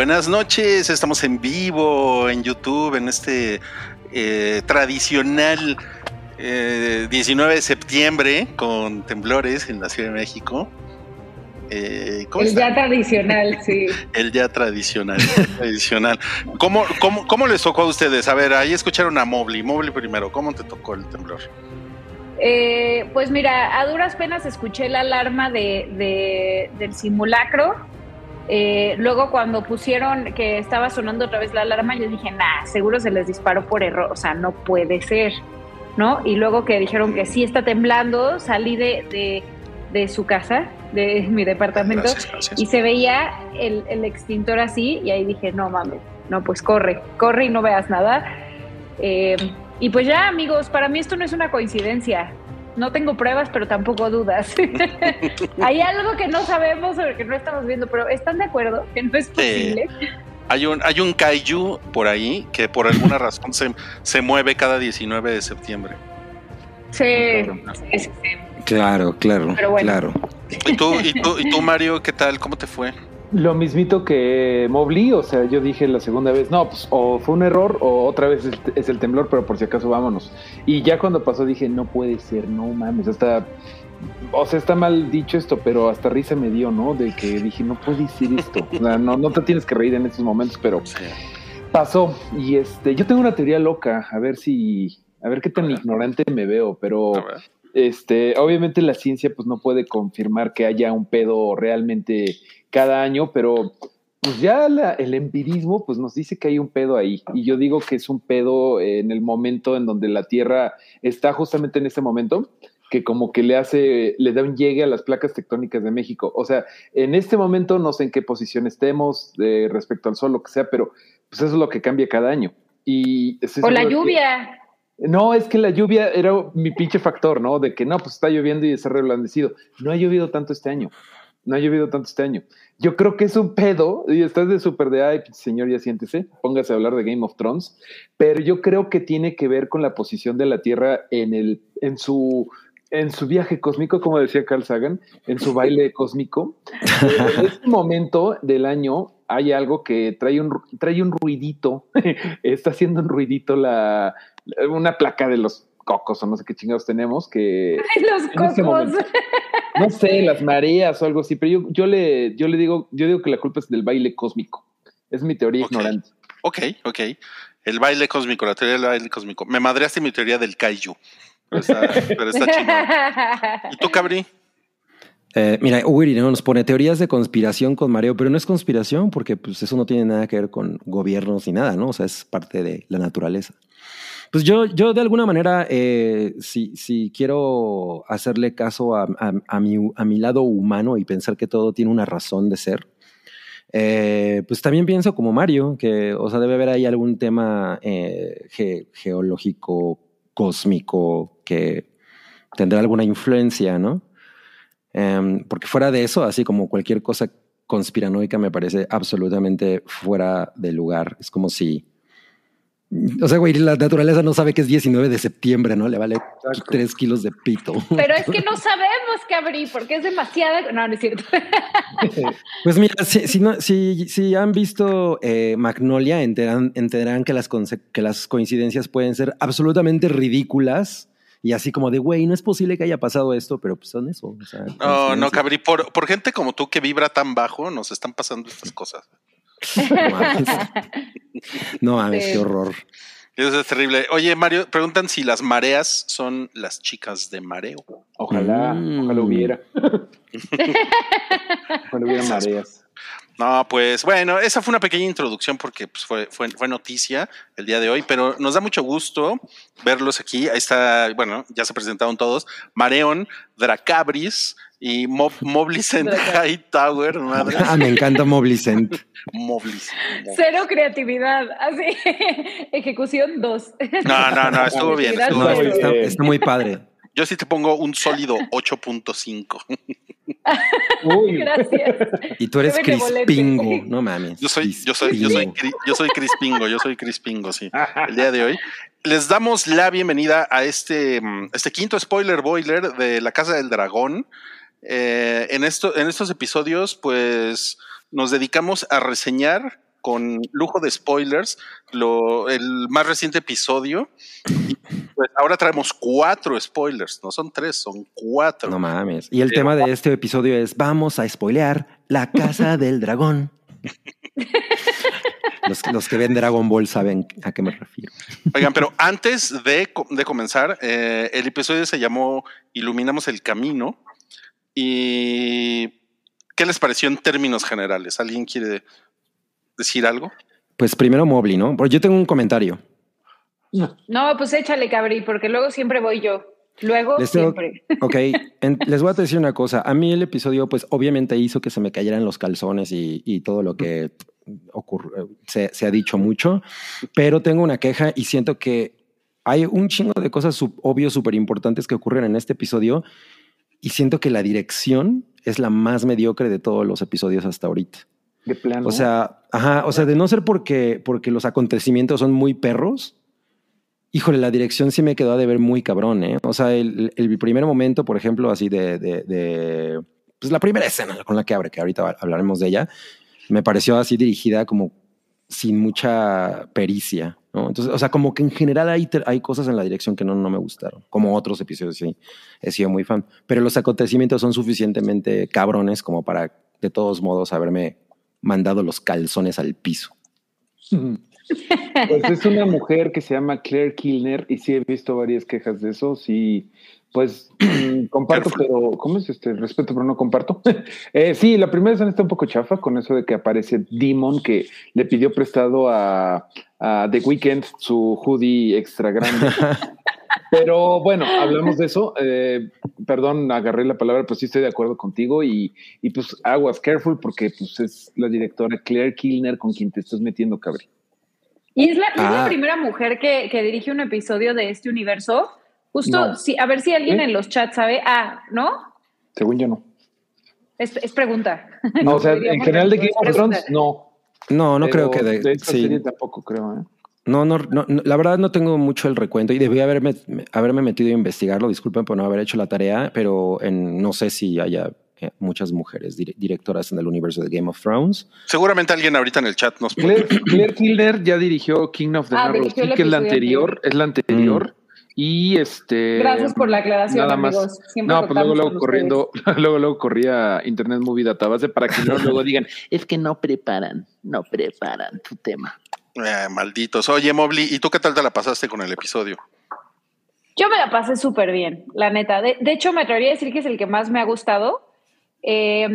buenas noches. Estamos en vivo en YouTube en este eh, tradicional 19 eh, de septiembre con temblores en la Ciudad de México. Eh, el ya tradicional, sí. El ya tradicional, tradicional. ¿Cómo, cómo, ¿Cómo les tocó a ustedes? A ver, ahí escucharon a Mobley. Mobley primero, ¿cómo te tocó el temblor? Eh, pues mira, a duras penas escuché la alarma de, del simulacro. Eh, luego cuando pusieron que estaba sonando otra vez la alarma, yo dije, nah, seguro se les disparó por error, o sea, no puede ser, ¿no? Y luego que dijeron que sí está temblando, salí de de su casa, de mi departamento, y se veía el, el, extintor así, y ahí dije, no mames, no, pues corre, corre y no veas nada. Eh, y pues ya, amigos, para mí esto no es una coincidencia. No tengo pruebas, pero tampoco dudas. Hay algo que no sabemos o que no estamos viendo, pero ¿están de acuerdo que no es posible? Hay un, hay un kaiju por ahí que por alguna razón se, se mueve cada 19 de septiembre. Sí, sí, sí. Claro, claro, claro. ¿Y tú, y, tú, ¿Y tú, Mario, qué tal? ¿Cómo te fue? Lo mismito que Mobley, o sea, yo dije la segunda vez, no, pues o fue un error o otra vez es, el temblor, pero por si acaso vámonos. Y ya cuando pasó dije, no puede ser, no mames, hasta, o sea, está mal dicho esto, pero hasta risa me dio, ¿no? De que dije, no puede ser esto, o sea, no, no te tienes que reír en estos momentos, pero pasó. Y este, yo tengo una teoría loca, a ver si, a ver qué tan ignorante me veo, pero este, obviamente la ciencia pues no puede confirmar que haya un pedo realmente cada año, pero pues ya el empirismo pues nos dice que hay un pedo ahí y yo digo que es un pedo en el momento en donde la Tierra está justamente en ese momento que como que le hace, le da un llegue a las placas tectónicas de México. O sea, en este momento no sé en qué posición estemos eh, respecto al sol, lo que sea, pero pues eso es lo que cambia cada año. Y o la lluvia. No, es que la lluvia era mi pinche factor, ¿no? De que no, pues está lloviendo y está reblandecido. No ha llovido tanto este año. No ha llovido tanto este año. Yo creo que es un pedo, y estás de súper de, ay, señor, ya siéntese, póngase a hablar de Game of Thrones, pero yo creo que tiene que ver con la posición de la Tierra en, el, en, su, en su viaje cósmico, como decía Carl Sagan, en su baile cósmico. en este momento del año hay algo que trae un, trae un ruidito, está haciendo un ruidito la, una placa de los cocos o no sé qué chingados tenemos que los cocos. no sé las mareas o algo así pero yo, yo le yo le digo yo digo que la culpa es del baile cósmico. Es mi teoría ignorante. Ok ok. El baile cósmico la teoría del baile cósmico. Me madreaste mi teoría del kaiju pero está, pero está y tú Cabri eh, mira, Uri ¿no? nos pone teorías de conspiración con Mario, pero no es conspiración porque pues, eso no tiene nada que ver con gobiernos ni nada, ¿no? O sea, es parte de la naturaleza. Pues yo, yo de alguna manera, eh, si, si, quiero hacerle caso a, a, mi, a, mi, lado humano y pensar que todo tiene una razón de ser, eh, pues también pienso como Mario, que, o sea, debe haber ahí algún tema eh, geológico, cósmico, que tendrá alguna influencia, ¿no? Em, porque fuera de eso, así como cualquier cosa conspiranoica me parece absolutamente fuera de lugar. Es como si o sea, güey, la naturaleza no sabe que es 19 de septiembre, ¿no? Le vale tres kilos de pito. Pero es que no sabemos qué abrir porque es demasiado. No, no es cierto. Pues mira, si, si, han visto eh, Magnolia, entenderán, que, las que las coincidencias pueden ser absolutamente ridículas y así como de, güey, no es posible que haya pasado esto, pero pues son eso. no, no, Cabri, por, por gente como tú que vibra tan bajo, nos están pasando estas cosas. No mames, qué horror. Eso es terrible. Oye, Mario, preguntan si las mareas son las chicas de mareo. Ojalá, mm. ojalá hubiera. ojalá hubiera mareas. No, pues bueno, esa fue una pequeña introducción porque pues, fue, fue, fue, noticia el día de hoy, pero nos da mucho gusto verlos aquí. Ahí está, bueno, ya se presentaron todos. Mareon, Dracabris, y Mob Moblicent Tower, madre. Ah, me encanta Moblicent. Moblicent. Cero creatividad, así. Ejecución 2. No, no, no, estuvo bien. Estuvo Está, muy padre. Yo sí te pongo un sólido 8.5. Uy, Gracias. Y tú eres. Crispingo, no mames. Yo soy, yo soy, yo soy, yo soy Crispingo, yo soy Crispingo, sí. El día de hoy. Les damos la bienvenida a este, mm, este quinto spoiler boiler de la Casa del Dragón. Eh, en, esto, en estos episodios, pues nos dedicamos a reseñar con lujo de spoilers lo, el más reciente episodio. Pues ahora traemos cuatro spoilers, no son tres, son cuatro. No mames. Y el tema de este episodio es vamos a spoilear la casa del dragón. Los, los que ven Dragon Ball saben a qué me refiero. Oigan, pero antes de, de comenzar, eh, el episodio se llamó Iluminamos el Camino. ¿Y qué les pareció en términos generales? ¿Alguien quiere decir algo? Pues primero Mobley, ¿no? Porque yo tengo un comentario. No, pues échale, cabrí, porque luego siempre voy yo. Luego Les tengo- siempre. Ok, en- les voy a decir una cosa. A mí el episodio, pues obviamente hizo que se me cayeran los calzones y, y todo lo que ocurre, se, se ha dicho mucho, pero tengo una queja y siento que hay un chingo de cosas sub- obvio súper importantes que ocurren en este episodio y siento que la dirección es la más mediocre de todos los episodios hasta ahorita. de plano. O sea, ajá, o sea, de no ser porque, porque los acontecimientos son muy perros, híjole, la dirección sí me quedó a deber muy cabrón, ¿eh? O sea, el, el primer momento, por ejemplo, así de, de, de, pues la primera escena con la que abre, que ahorita hablaremos de ella, me pareció así dirigida como sin mucha pericia, ¿no? Entonces, o sea, como que en general hay, hay cosas en la dirección que no, no me gustaron, como otros episodios, sí, he sido muy fan, pero los acontecimientos son suficientemente cabrones como para, de todos modos, haberme mandado los calzones al piso. Pues es una mujer que se llama Claire Kilner y sí he visto varias quejas de eso. Sí, pues mm, comparto, pero ¿cómo es este? Respeto, pero no comparto. Eh, sí, la primera escena está un poco chafa con eso de que aparece Demon que le pidió prestado a, a The Weeknd su hoodie extra grande. Pero bueno, hablamos de eso. Eh, perdón, agarré la palabra, pues sí estoy de acuerdo contigo y, y pues aguas, careful, porque pues es la directora Claire Kilner con quien te estás metiendo, cabrón. Y es la, es la Ah. primera mujer que, que dirige un episodio de este universo. Justo, No. sí, a ver si alguien ¿Eh? en los chats sabe. Ah, ¿no? Según yo no. Es, es pregunta. No, o sea, en general de Game of Thrones, no. No, no Pero creo que de, esta sí. serie tampoco creo, ¿eh? No, no, no, no, la verdad no tengo mucho el recuento y debí haberme, haberme metido a investigarlo. Disculpen por no haber hecho la tarea, pero en, no sé si haya eh, muchas mujeres dire- directoras en el universo de Game of Thrones. Seguramente alguien ahorita en el chat nos Claire, Claire Kilner ya dirigió King of the Ah, Narrow Sea, que es la anterior, es la anterior. Y este. Gracias por la aclaración, Nada más. amigos. Siempre No, pues luego, luego corriendo, luego, luego corría Internet Movie Database para que no luego digan, Es que no preparan, no preparan tu tema. Eh, malditos. Oye, Mobley, ¿y tú qué tal te la pasaste con el episodio? Yo me la pasé súper bien, la neta. De, de hecho, me atrevería a decir que es el que más me ha gustado. Eh,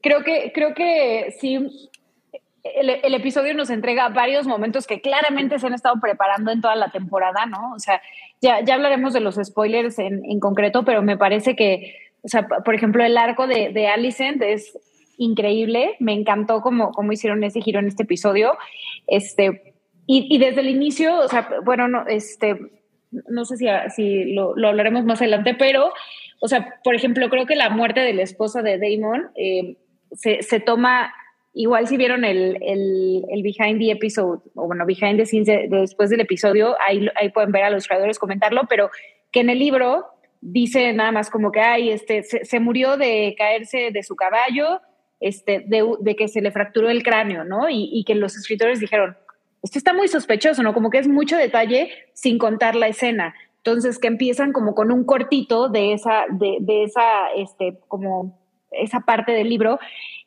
creo que, creo que sí, el, el episodio nos entrega varios momentos que claramente se han estado preparando en toda la temporada, ¿no? O sea, ya, ya hablaremos de los spoilers en, en concreto, pero me parece que, o sea, por ejemplo, el arco de, de Alicent es increíble. Me encantó cómo, cómo hicieron ese giro en este episodio. Este, y, y desde el inicio, o sea, bueno, no, este, no sé si, si lo, lo hablaremos más adelante, pero, o sea, por ejemplo, creo que la muerte de la esposa de Damon eh, se, se toma, igual si vieron el, el, el behind the episode, o bueno, behind the scenes de- de después del episodio, ahí, ahí pueden ver a los creadores comentarlo, pero que en el libro dice nada más como que, ay, este, se, se murió de caerse de su caballo, este, de, de que se le fracturó el cráneo, ¿no? Y, y que los escritores dijeron, esto está muy sospechoso, ¿no? Como que es mucho detalle sin contar la escena. Entonces, que empiezan como con un cortito de esa, de, de esa, este, como esa parte del libro.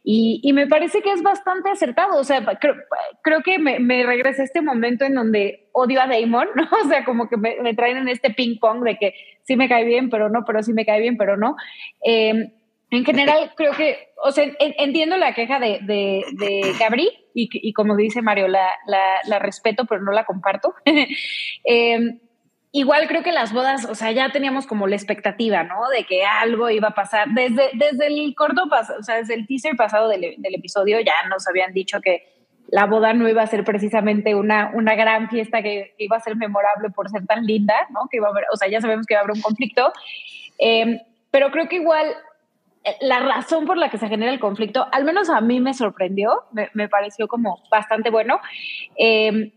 Y, y, me parece que es bastante acertado. O sea, creo, creo que me, me, regresa este momento en donde odio a Damon, ¿no? O sea, como que me, me traen en este ping pong de que sí me cae bien, pero no, pero sí me cae bien, pero no. Eh, en general, creo que, o sea, en, entiendo la queja de, de, de Gabri y, y, como dice Mario, la, la, la, respeto, pero no la comparto. eh, igual creo que las bodas, o sea, ya teníamos como la expectativa, ¿no? De que algo iba a pasar. Desde, desde el corto, o sea, desde el teaser pasado del, del episodio ya nos habían dicho que, la boda no iba a ser precisamente una, una gran fiesta que iba a ser memorable por ser tan linda, ¿no? Que iba a haber, o sea, ya sabemos que va a haber un conflicto. Eh, pero creo que igual eh, la razón por la que se genera el conflicto, al menos a mí me sorprendió, me, me pareció como bastante bueno. Eh,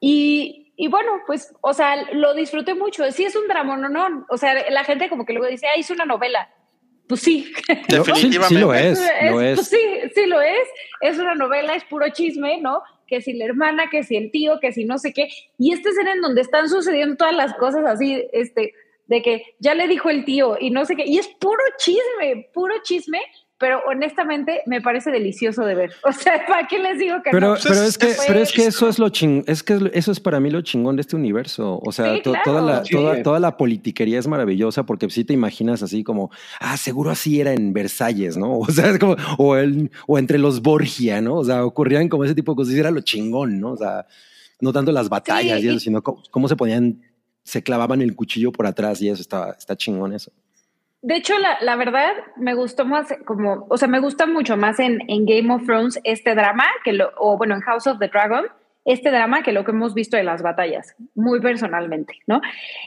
y, y, bueno, pues, o sea, lo disfruté mucho. Sí es un drama, no, no. O sea, la gente como que luego dice, ah, hizo una novela. Pues sí. Definitivamente. Sí, sí lo es, lo es. Pues sí, sí lo es. Es una novela, es puro chisme, ¿no? Que si la hermana, que si el tío, que si no sé qué. Y esta escena en donde están sucediendo todas las cosas así, este, de que ya le dijo el tío y no sé qué. Y es puro chisme, puro chisme pero honestamente me parece delicioso de ver. O sea, ¿para qué les digo que pero, no? Pero es que, pero es que eso es lo ching, es que eso es para mí lo chingón de este universo. O sea, Sí, to- claro. toda, la, Sí. toda, toda la politiquería es maravillosa porque si te imaginas así como, ah, seguro así era en Versalles, ¿no? O sea, es como, o, el, o entre los Borgia, ¿no? O sea, ocurrían como ese tipo de cosas y era lo chingón, ¿no? O sea, no tanto las batallas Sí, y eso, sino cómo, cómo se ponían, se clavaban el cuchillo por atrás y eso está, está chingón eso. De hecho, la, la verdad, me gustó más, como, o sea, me gusta mucho más en, en Game of Thrones este drama, que lo, o bueno, en House of the Dragon, este drama que lo que hemos visto de las batallas, muy personalmente, ¿no?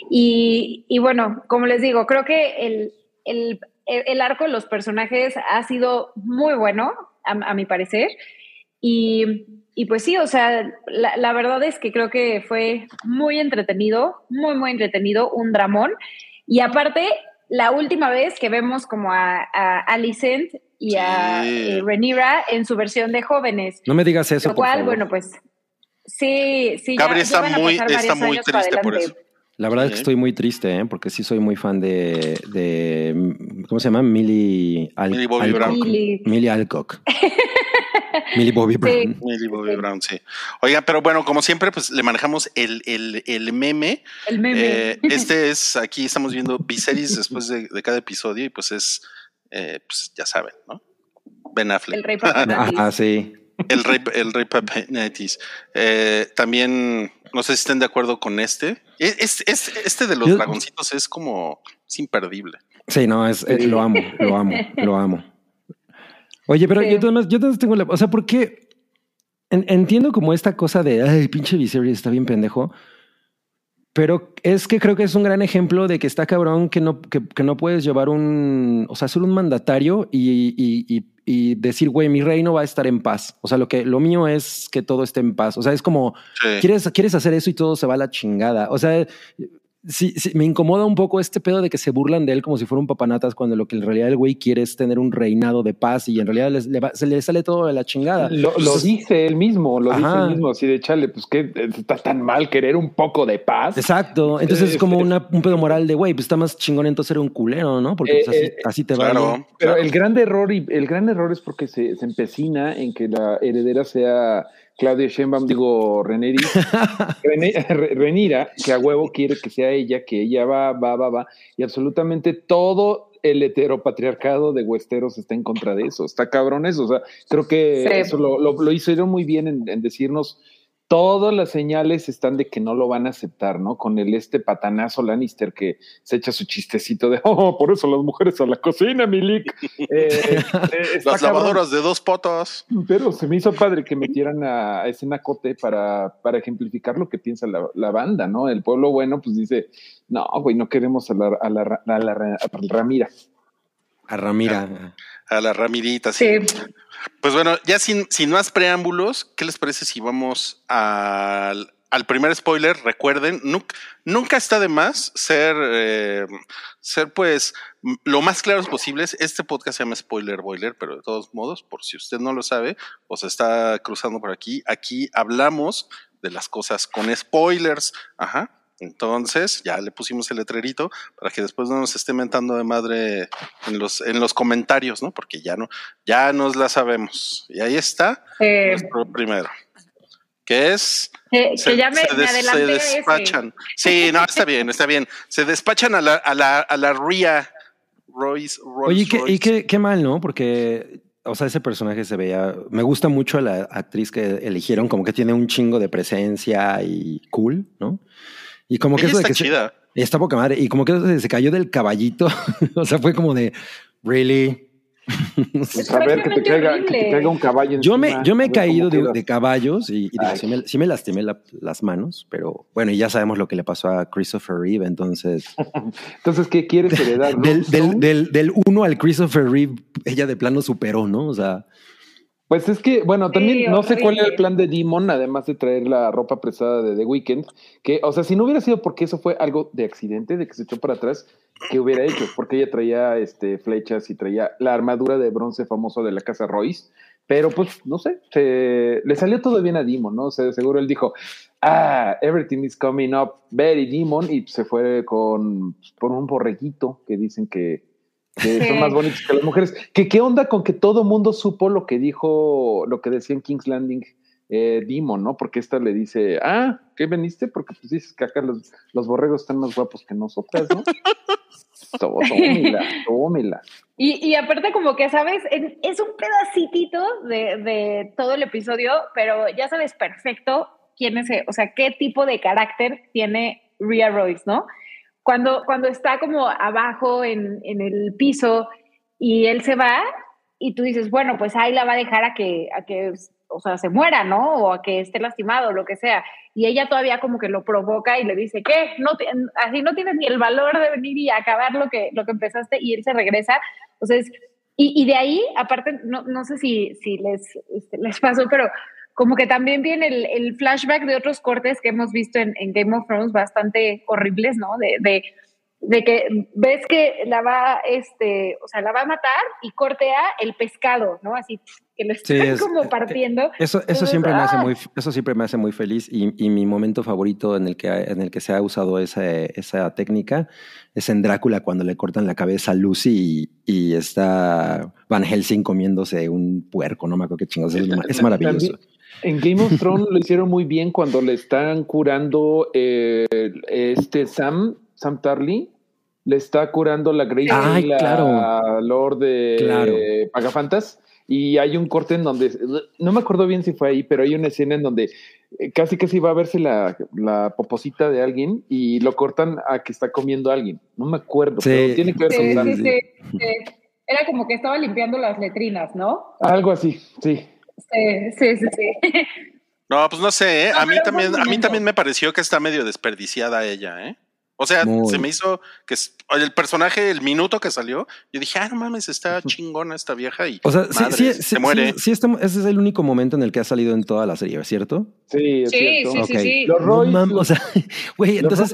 Y, y bueno, como les digo, creo que el, el, el arco de los personajes ha sido muy bueno, a, a mi parecer. Y, y pues sí, o sea, la, la verdad es que creo que fue muy entretenido, muy, muy entretenido, un dramón. Y aparte, la última vez que vemos como a, a Alicent y a eh, Rhaenyra en su versión de jóvenes. No me digas eso, Lo por cual, favor. bueno, pues sí, sí. Gabri ya- está muy- está muy triste por eso. La verdad es que estoy muy triste, ¿eh? porque sí soy muy fan de, de ¿cómo se llama? Millie, Al- Millie Bobby Alcock. Brown. Millie. Millie Alcock. Millie Bobby Brown. Millie Bobby Brown, sí. Oiga, pero bueno, como siempre, pues le manejamos el, el, el meme. El meme. Eh, este es, aquí estamos viendo Viserys después de, de cada episodio y pues es, eh, pues ya saben, ¿no? Ben Affleck. el rey Papanatis. Ah, sí. El rey, el rey Papanatis. Eh, también, no sé si estén de acuerdo con este. Es, es- es- este de los Yo- dragoncitos es como, es imperdible. Sí, no, es, lo amo, lo amo, lo amo. Oye, pero Sí. yo además, yo además tengo la, o sea, porque en- entiendo como esta cosa de, ay, pinche Viserys está bien pendejo, pero es que creo que es un gran ejemplo de que está cabrón que no, que, que no puedes llevar un, o sea, ser un mandatario y, y- y- y decir, güey, mi reino va a estar en paz. O sea, lo que, lo mío es que todo esté en paz. O sea, es como, Sí. quieres, quieres hacer eso y todo se va a la chingada. O sea, sí, sí, me incomoda un poco este pedo de que se burlan de él como si fuera un papanatas cuando lo que en realidad el güey quiere es tener un reinado de paz y en realidad les- le va- se le sale todo de la chingada. Lo, lo Entonces, dice él mismo, lo dice él mismo, así de chale, pues que está tan mal querer un poco de paz. Exacto. Entonces es como una- un pedo moral de güey, pues está más chingón entonces ser un culero, ¿no? Porque pues, Eh, así, eh, así te va. Claro. bien. Pero claro. el gran error y el gran error es porque se, se empecina en que la heredera sea Claudia Sheinbaum, digo Reneri, René- Re- Renira, que a huevo quiere que sea ella, que ella va, va, va, va, y absolutamente todo el heteropatriarcado de Westeros está en contra de eso. Está cabrón eso. O sea, creo que Sí. eso lo, lo, lo hicieron muy bien en, en decirnos todas las señales están de que no lo van a aceptar, ¿no? Con el este patanazo Lannister que se echa su chistecito de, oh, por eso las mujeres a la cocina, Milik. Eh, eh, está Las cabrón. lavadoras de dos potos. Pero se me hizo padre que metieran a, a ese nacote para, para ejemplificar lo que piensa la, la banda, ¿no? El pueblo bueno, pues dice, no, güey, no queremos a la, a la, Ra- a la Ra- a Ramira. A Ramira. A la Ramirita, sí. Sí. Pues bueno, ya sin, sin más preámbulos, ¿qué les parece si vamos al, al primer spoiler? Recuerden, nunca, nunca está de más ser, eh, ser pues lo más claros posibles. Este podcast se llama Spoiler Boiler, pero de todos modos, por si usted no lo sabe o se está cruzando por aquí, aquí hablamos de las cosas con spoilers. Ajá. Entonces, ya le pusimos el letrerito para que después no nos esté mentando de madre en los, en los comentarios, ¿no? Porque ya no, ya nos la sabemos. Y ahí está Eh, nuestro primero. Que es. que, que ya me, se des- se ese. despachan. Sí, no, está bien, está bien. Se despachan a la, a la, a la RIA. Royce, Rolls Oye, y qué, y Royce. qué, qué mal, ¿no? Porque, o sea, ese personaje se veía. Me gusta mucho la actriz que eligieron, como que tiene un chingo de presencia y cool, ¿no? Y como que Ella eso de está que se- chida. está poca madre. Y como que eso de- se cayó del caballito. o sea, fue como de, really. Pues Es a ver, que te, caiga, que te caiga un caballo Yo me, yo me he caído de, caballos y, y digo, Ay. sí, me, sí me lastimé la- las manos, pero bueno, y ya sabemos lo que le pasó a Christopher Reeve, entonces Entonces, ¿qué quieres heredar? del, del, del, del uno al Christopher Reeve, ella de plano superó, ¿no? O sea, Pues es que, bueno, también Sí, no sé cuál era el plan de Demon, además de traer la ropa prestada de The Weeknd, que, o sea, si no hubiera sido porque eso fue algo de accidente, de que se echó para atrás, ¿qué hubiera hecho? Porque ella traía este, flechas y traía la armadura de bronce famoso de la casa Royce, pero pues, no sé, se- le salió todo bien a Demon, ¿no? O sea, seguro él dijo, ah, everything is coming up very Demon, y se fue con, por un borreguito que dicen que, que Sí. son más bonitos que las mujeres. ¿Qué, ¿Qué onda con que todo mundo supo lo que dijo, lo que decía en King's Landing eh, Demon, ¿no? Porque esta le dice, ah, ¿qué veniste? Porque pues dices que acá los, los borregos están más guapos que nosotras, ¿no? Tó- tómela, tómela. Y, y aparte como que, ¿sabes? En- Es un pedacitito de, de todo el episodio, pero ya sabes perfecto quién es, o sea, qué tipo de carácter tiene Rhea Royce, ¿no? Cuando, cuando está como abajo en, en el piso y él se va y tú dices, bueno, pues ahí la va a dejar a que, a que o sea, se muera, ¿no? O a que esté lastimado, lo que sea. Y ella todavía como que lo provoca y le dice, ¿qué? No te- así no tienes ni el valor de venir y acabar lo que, lo que empezaste y él se regresa. O sea, es- y, y de ahí, aparte, no, no sé si, si les, este, les pasó, pero como que también viene el, el flashback de otros cortes que hemos visto en, en Game of Thrones bastante horribles, ¿no? De, de, de que ves que la va, este, o sea, la va a matar y cortea el pescado, ¿no? Así que lo Sí, están es- como eh, partiendo. eso, eso Entonces, siempre me hace ¡ah! muy, eso siempre me hace muy feliz y, y mi momento favorito en el que, en el que se ha usado esa, esa técnica es en Drácula cuando le cortan la cabeza a Lucy y, y está Van Helsing comiéndose un puerco, no me acuerdo qué chingados, es, es maravilloso. También en Game of Thrones lo hicieron muy bien cuando le están curando eh, este Sam, Sam Tarly, le está curando la Grace Ay, la claro. Lord de Claro. Pagafantas. Y hay un corte en donde, no me acuerdo bien si fue ahí, pero hay una escena en donde eh, casi casi va a verse la, la poposita de alguien y lo cortan a que está comiendo a alguien. No me acuerdo, Sí. pero tiene que ver con Sí, sí, sí. Era como que estaba limpiando las letrinas, ¿no? Algo así, sí. Sí, sí, sí, sí. No, pues no sé, ¿eh? No, a mí también, a mí también me pareció que está medio desperdiciada ella, ¿eh? O sea, Muy. se me hizo que es- el personaje, el minuto que salió, yo dije, ah, no mames, está chingona esta vieja y O sea, sí, madres, sí, se sí, muere. sí, sí, este- ese es el único momento en el que ha salido en toda la serie, ¿cierto? Sí, es Sí, cierto. sí, sí, sí. Los No mames, o sea, güey, entonces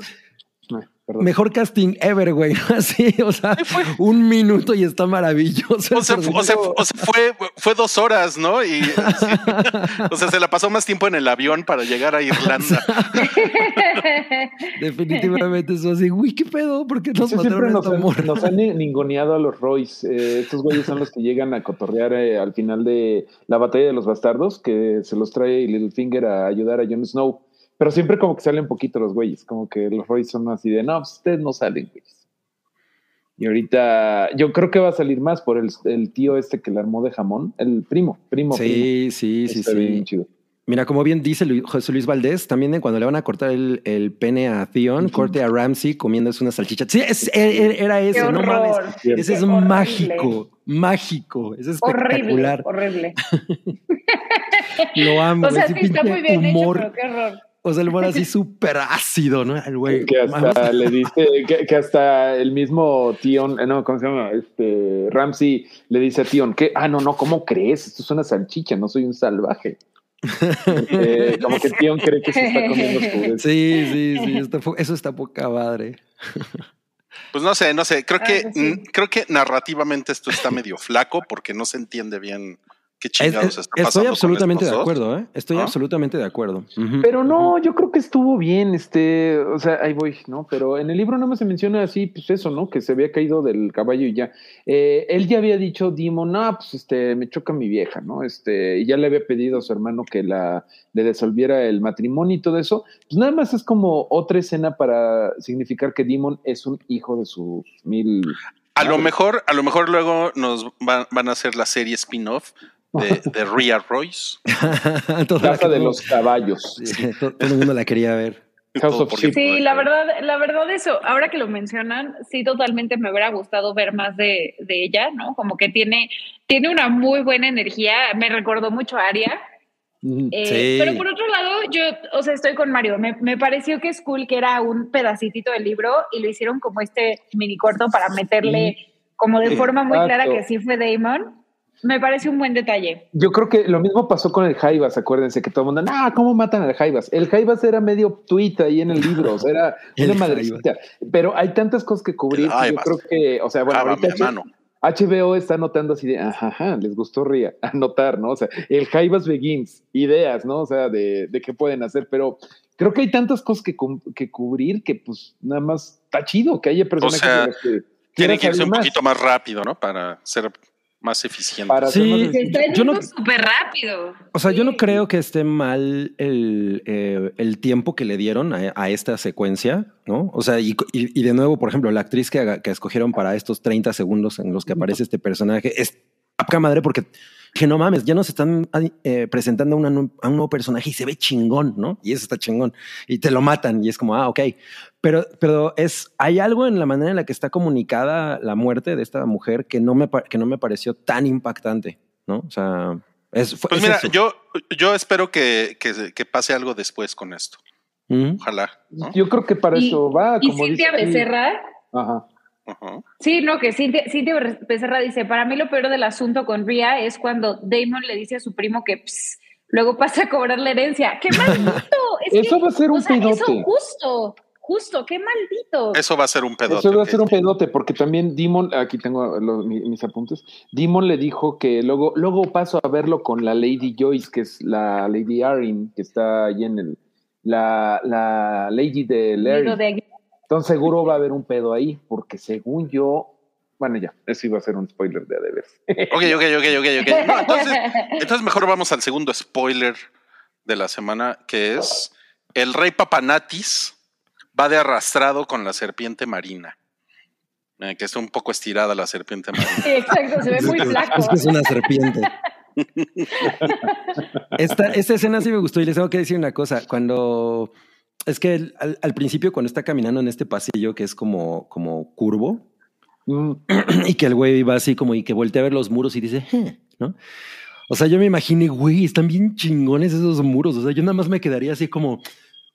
perdón. mejor casting ever, güey, así, o sea, un minuto y está maravilloso. O sea, o sea, personaje. o sea, fue, fue dos horas, ¿no? Y sí. o sea, se la pasó más tiempo en el avión para llegar a Irlanda. Definitivamente eso así, güey, ¿qué pedo? ¿Por qué nos mataron a nos han, nos han ningoneado a los Royce. Eh, estos güeyes son los que llegan a cotorrear eh, al final de la batalla de los bastardos, que se los trae Littlefinger a ayudar a Jon Snow. Pero siempre como que salen poquito los güeyes, como que los Royce son así de, no, pues, ustedes no salen, güeyes. Y ahorita yo creo que va a salir más por el, el tío este que le armó de jamón, el primo, primo. Sí, sí, primo. sí, Está sí. bien chido. Mira, como bien dice José Luis Valdés, también cuando le van a cortar el, el pene a Theon, corte a Ramsey comiéndose una salchicha. Sí, es- e- e- era ese, no mames. Ese es horrible. mágico, mágico. Es Horrible, espectacular. horrible. Lo amo. O sea, ese sí está muy bien humor. hecho, pero qué horror. O sea, el humor así súper ácido, ¿no? El güey. Que hasta le dice, que, que hasta el mismo Tion, eh, no, ¿cómo se llama? Este Ramsey le dice a Tion que, ah, no, no, ¿cómo crees? Esto es una salchicha, no soy un salvaje. Eh, como que Tion cree que se está comiendo vez. Sí, sí, sí. está eso está poca madre. Pues no sé, no sé. Creo Ah, que sí. creo que narrativamente esto está medio flaco porque no se entiende bien qué Es- chingados es- está pasando. estoy con absolutamente de acuerdo, ¿eh? Estoy ¿Ah? absolutamente de acuerdo. Pero no, yo creo que estuvo bien, este, o sea, ahí voy, ¿no? Pero en el libro no se menciona así, pues eso, ¿no? Que se había caído del caballo y ya. Eh, él ya había dicho, Demon, no, pues este, me choca mi vieja, ¿no? Este, y ya le había pedido a su hermano que la, le desolviera el matrimonio y todo eso. Pues nada más es como otra escena para significar que Demon es un hijo de sus mil. A lo mejor, a lo mejor luego nos van, van a hacer la serie spin-off de, de Rhea Royce. Casa de los caballos. Sí, todo el mundo la quería ver. Sí, la verdad, la verdad eso, ahora que lo mencionan, sí totalmente me hubiera gustado ver más de, de ella, ¿no? Como que tiene, tiene una muy buena energía, me recordó mucho a Aria. Eh, Sí. Pero por otro lado, yo, o sea, estoy con Mario. Me, me pareció que es cool que era un pedacitito del libro y lo hicieron como este mini corto para meterle como de forma muy clara que sí fue Damon. Me parece un buen detalle. Yo creo que lo mismo pasó con el Jaivas, acuérdense que todo el mundo, ah, ¿cómo matan al Jaivas? El Jaivas era medio tweet ahí en el libro, o sea, era una madrecita. Pero hay tantas cosas que cubrir. Que yo creo que, o sea, bueno, ahorita hermano. HBO está anotando así de, ajá, ajá, les gustó Ría, anotar, ¿no? O sea, el Jaivas Begins, ideas, ¿no? O sea, de, de qué pueden hacer, pero creo que hay tantas cosas que, que cubrir que pues nada más está chido que haya personajes sea, de los que Tiene quieras que irse un más. poquito más rápido, ¿no? Para ser más eficiente. Para Sí, Se está yo no- súper rápido. O sea, yo no creo que esté mal el, eh, el tiempo que le dieron a, a esta secuencia, ¿no? O sea, y, y- y de nuevo, por ejemplo, la actriz que, que escogieron para estos 30 segundos en los que aparece este personaje es a poca madre porque que no mames, ya nos están eh, presentando a, una a un nuevo personaje y se ve chingón, ¿no? Y eso está chingón. Y te lo matan y es como, ah, ok. Pero, pero es, hay algo en la manera en la que está comunicada la muerte de esta mujer que no me, que no me pareció tan impactante, ¿no? O sea, es, fue- Pues es mira, eso. yo, yo espero que, que, que pase algo después con esto. Ojalá. ¿no? Yo creo que para Y- eso va. Y como Cintia dice- Becerra, Ajá. Sí, no, que Cintia, Cintia Becerra dice, para mí lo peor del asunto con Ria es cuando Damon le dice a su primo que ps, luego pasa a cobrar la herencia. ¡Qué maldito! Es Eso que, va a ser un sea, pedote. Eso justo, justo, qué maldito. Eso va a ser un pedote. Eso va a ser un ok. pedote, porque también Dimon, aquí tengo los- mi- mis apuntes, Dimon le dijo que luego, luego paso a verlo con la Lady Joyce, que es la Lady Arryn, que está ahí en el, la, la Lady de Larry. De- Entonces seguro va a haber un pedo ahí, porque según yo, bueno ya, eso iba a ser un spoiler de Adever. Ok, ok, ok, ok, ok. No, entonces, entonces mejor vamos al segundo spoiler de la semana, que es el rey Papanatis va de arrastrado con la serpiente marina. Eh, que está un poco estirada la serpiente marina. Sí, exacto, se ve muy flaco. Es que es una serpiente. esta, esta escena sí me gustó y les tengo que decir una cosa. Cuando es que el- al, al principio, cuando está caminando en este pasillo que es como, como curvo Mm, y que el güey va así como y que voltea a ver los muros y dice, "Eh", ¿no? O sea, yo me imaginé, güey, están bien chingones esos muros. O sea, yo nada más me quedaría así como,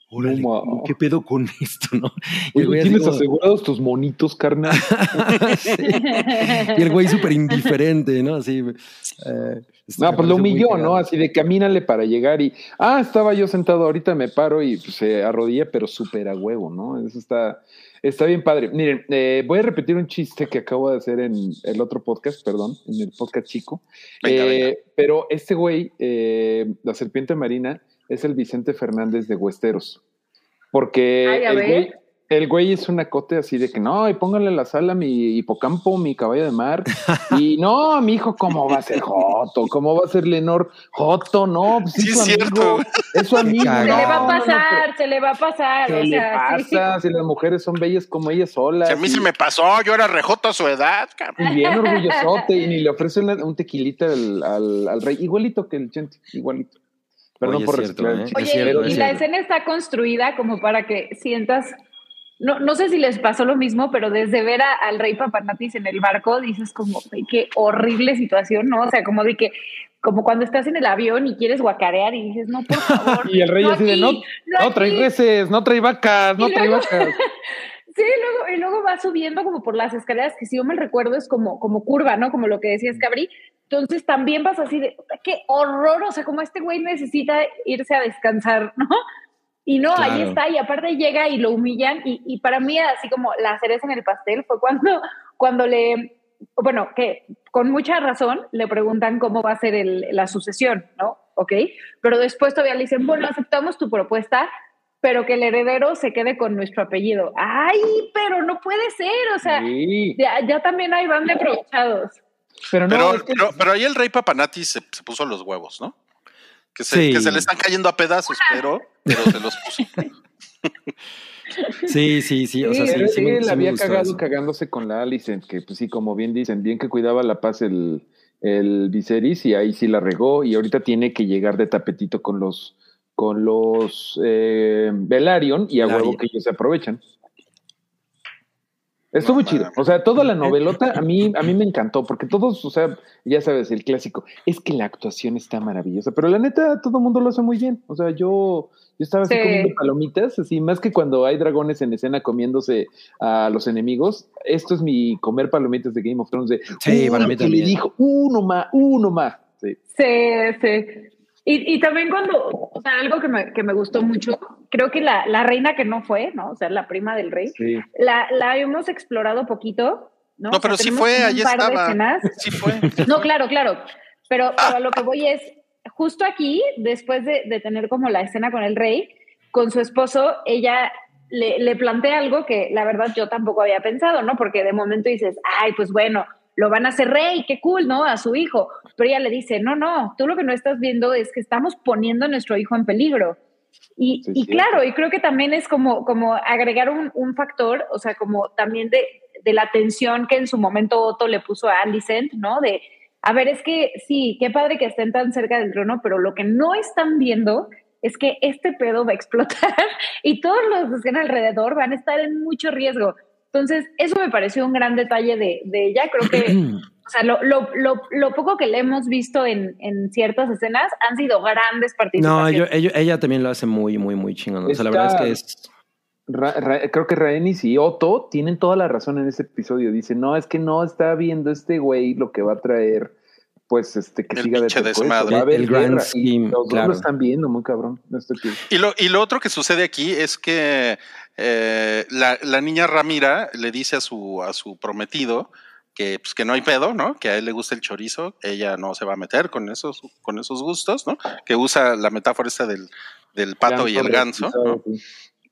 órale, ma. ¿qué pedo con esto, no? Y el Oye, güey así ¿Tienes como- asegurados tus monitos, carnal? Sí. Y el güey súper indiferente, ¿no? Así. eh, No, pues lo humilló. ¿no? Así de camínale para llegar y, ah, estaba yo sentado, ahorita me paro y pues, se arrodilla, pero súper a huevo, ¿no? Eso está, está bien padre. Miren, eh, voy a repetir un chiste que acabo de hacer en el otro podcast, perdón, en el podcast chico. Venga, Eh, venga. Pero este güey, eh, la serpiente marina, es el Vicente Fernández de Huesteros. Porque Ay, a el ver. güey, el güey es una cote así de que no, y póngale la sala a mi hipocampo, mi caballo de mar. y no, mi hijo, ¿cómo va a ser Joto? ¿Cómo va a ser Lenor? Joto, no, pues Sí, es su es cierto. amigo. Es su amigo. Se le va a no, pasar, se le va a pasar. ¿Qué o le sea, sí. pasa? Si las mujeres son bellas como ellas solas. Si a mí y- se me pasó, yo era rejoto a su edad, cabrón. y bien orgullosote y ni le ofrece una- un tequilita al, al- al rey, igualito que el Chente, igualito. Perdón Oye, por cierto, reciclar ¿eh? Oye, Es cierto, y es la escena está construida como para que sientas, no, no sé si les pasó lo mismo, pero desde ver a- al rey Papanatis en el barco, dices como, "Ay, qué horrible situación, ¿no? O sea, como de que, como cuando estás en el avión y quieres guacarear y dices, no, por favor. Y el rey no así de no, no no trae aquí". reses, no trae vacas, no trae vacas. Sí, luego, y luego va subiendo como por las escaleras, que si yo me recuerdo es como, como curva, ¿no? Como lo que decías, Cabri. Entonces también vas así de, "Puta, qué horror, o sea, como este güey necesita irse a descansar, ¿no? Y no, ahí está, y aparte llega y lo humillan, y, y para mí así como la cereza en el pastel fue cuando, cuando le, bueno, que con mucha razón le preguntan cómo va a ser el- la sucesión, ¿no? ¿Ok? Pero después todavía le dicen, bueno, aceptamos tu propuesta, pero que el heredero se quede con nuestro apellido. ¡Ay, pero no puede ser! O sea, Sí, ya, ya también ahí van de aprovechados. pero no, Pero, es que- pero, pero ahí el rey Papanatis se, se puso los huevos, ¿no? Que se, Sí. que se le están cayendo a pedazos, pero, pero se los puso. Sí, sí, sí. O sea, sí, sí, me- él sí me había cagado eso. cagándose con la Alicent, que pues sí, como bien dicen, bien que cuidaba la paz el, el Viserys y ahí sí la regó y ahorita tiene que llegar de tapetito con los con los eh, Velaryon y a huevo que ellos se aprovechan. Estuvo chido. O sea, toda la novelota a mí, a mí me encantó, porque todos, o sea, ya sabes, el clásico, es que la actuación está maravillosa, pero la neta, todo el mundo lo hace muy bien. O sea, yo, yo estaba así Sí. comiendo palomitas, así, más que cuando hay dragones en escena comiéndose a los enemigos. Esto es mi comer palomitas de Game of Thrones de Sí, para uno mí también. le dijo, uno más, uno más. Sí. Sí, sí. Y, y también cuando, o sea, algo que me, que me gustó mucho, creo que la, la reina que no fue, ¿no? O sea, la prima del rey, Sí. la, la hemos explorado poquito, ¿no? No, O sea, pero sí fue, de estaba. escenas. Sí fue. No, claro, claro. Pero, pero a lo que voy es, justo aquí, después de, de tener como la escena con el rey, con su esposo, ella le, le plantea algo que la verdad yo tampoco había pensado, ¿no? Porque de momento dices, ay, pues bueno, lo van a hacer rey, qué cool, ¿no? A su hijo. Pero ella le dice, no, no, tú lo que no estás viendo es que estamos poniendo a nuestro hijo en peligro. Y, Sí, y cierto. claro, y creo que también es como, como agregar un, un factor, o sea, como también de, de la atención que en su momento Otto le puso a Alicent, ¿no? De, a ver, es que sí, qué padre que estén tan cerca del trono, pero lo que no están viendo es que este pedo va a explotar y todos los que estén alrededor van a estar en mucho riesgo. Entonces, eso me pareció un gran detalle de, de ella. Creo que, o sea, lo, lo, lo, lo poco que le hemos visto en, en ciertas escenas han sido grandes No, participaciones. yo- ello- ella también lo hace muy, muy, muy chingón. O sea, la verdad es que es. Ra- Ra- creo que Rhaenys y Otto tienen toda la razón en este episodio. Dicen, no, es que no está viendo este güey lo que va a traer, pues, este, que El siga de desmadre. haber El grand y scheme, Los dos claro. lo están viendo, muy cabrón. No chido. Y lo, y lo otro que sucede aquí es que eh, la, la niña Ramira le dice a su, a su prometido que, pues, que no hay pedo, ¿no? Que a él le gusta el chorizo, ella no se va a meter con esos, con esos gustos, ¿no? Que usa la metáfora esta del, del pato y el ganso.